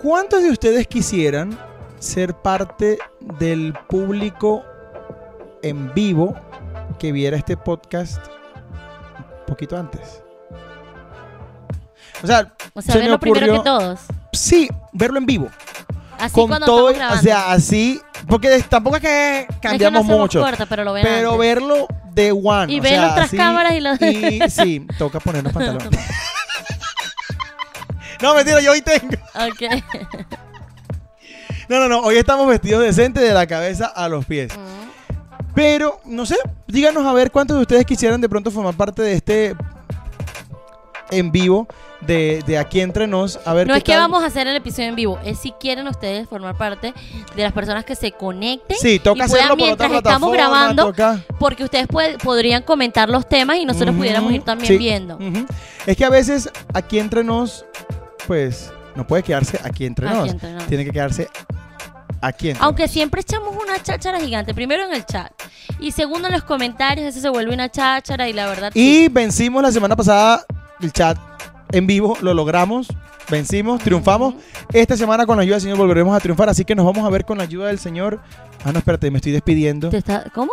¿cuántos de ustedes quisieran ser parte del público en vivo que viera este podcast un poquito antes? O sea, O sea, se ver me lo primero que todos. sí, verlo en vivo. Así con todo, o sea, así, porque tampoco es que cambiamos Es que no mucho, corta, pero lo pero antes. verlo de one. Y o ver así, cámaras y las- y sí, toca ponernos pantalones. no, mentira, yo hoy tengo. Ok. No, no, no, hoy estamos vestidos decentes de la cabeza a los pies. Pero, no sé, díganos a ver cuántos de ustedes quisieran de pronto formar parte de este en vivo de, de aquí entre nos. A ver No qué es que tal. vamos a hacer el episodio en vivo, es si quieren ustedes formar parte de las personas que se conecten. Sí, toca y puedan, hacerlo por otra mientras estamos plataforma, grabando, toca- porque ustedes puede- podrían comentar los temas y nosotros Ujú, pudiéramos ir también sí, viendo. ujú. Es que a veces aquí entre nos, pues, no puede quedarse aquí entre Aquí nos. entre nos. Tiene que quedarse aquí entre Aunque siempre echamos una cháchara gigante, primero en el chat y segundo en los comentarios, eso se vuelve una cháchara y la verdad sí. Y vencimos la semana pasada el chat en vivo, lo logramos, vencimos, triunfamos. Esta semana con la ayuda del Señor volveremos a triunfar, así que nos vamos a ver con la ayuda del Señor. Ah, no, espérate, me estoy despidiendo. ¿Te está- ¿Cómo?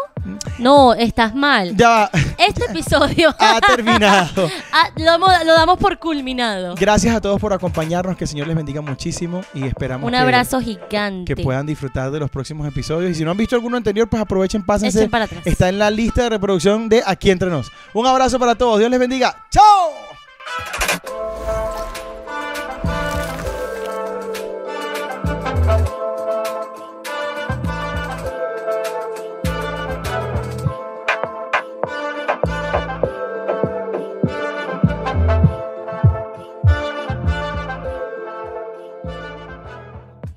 No, estás mal. Ya va, Este episodio ha terminado. ah, lo, lo damos por culminado. Gracias a todos por acompañarnos, que el Señor les bendiga muchísimo y esperamos Un que- abrazo gigante. que puedan disfrutar de los próximos episodios. Y si no han visto alguno anterior, pues aprovechen, pásense. Echen para atrás. Está en la lista de reproducción de Aquí Entre Nos. Un abrazo para todos. Dios les bendiga. ¡Chao! Thank you.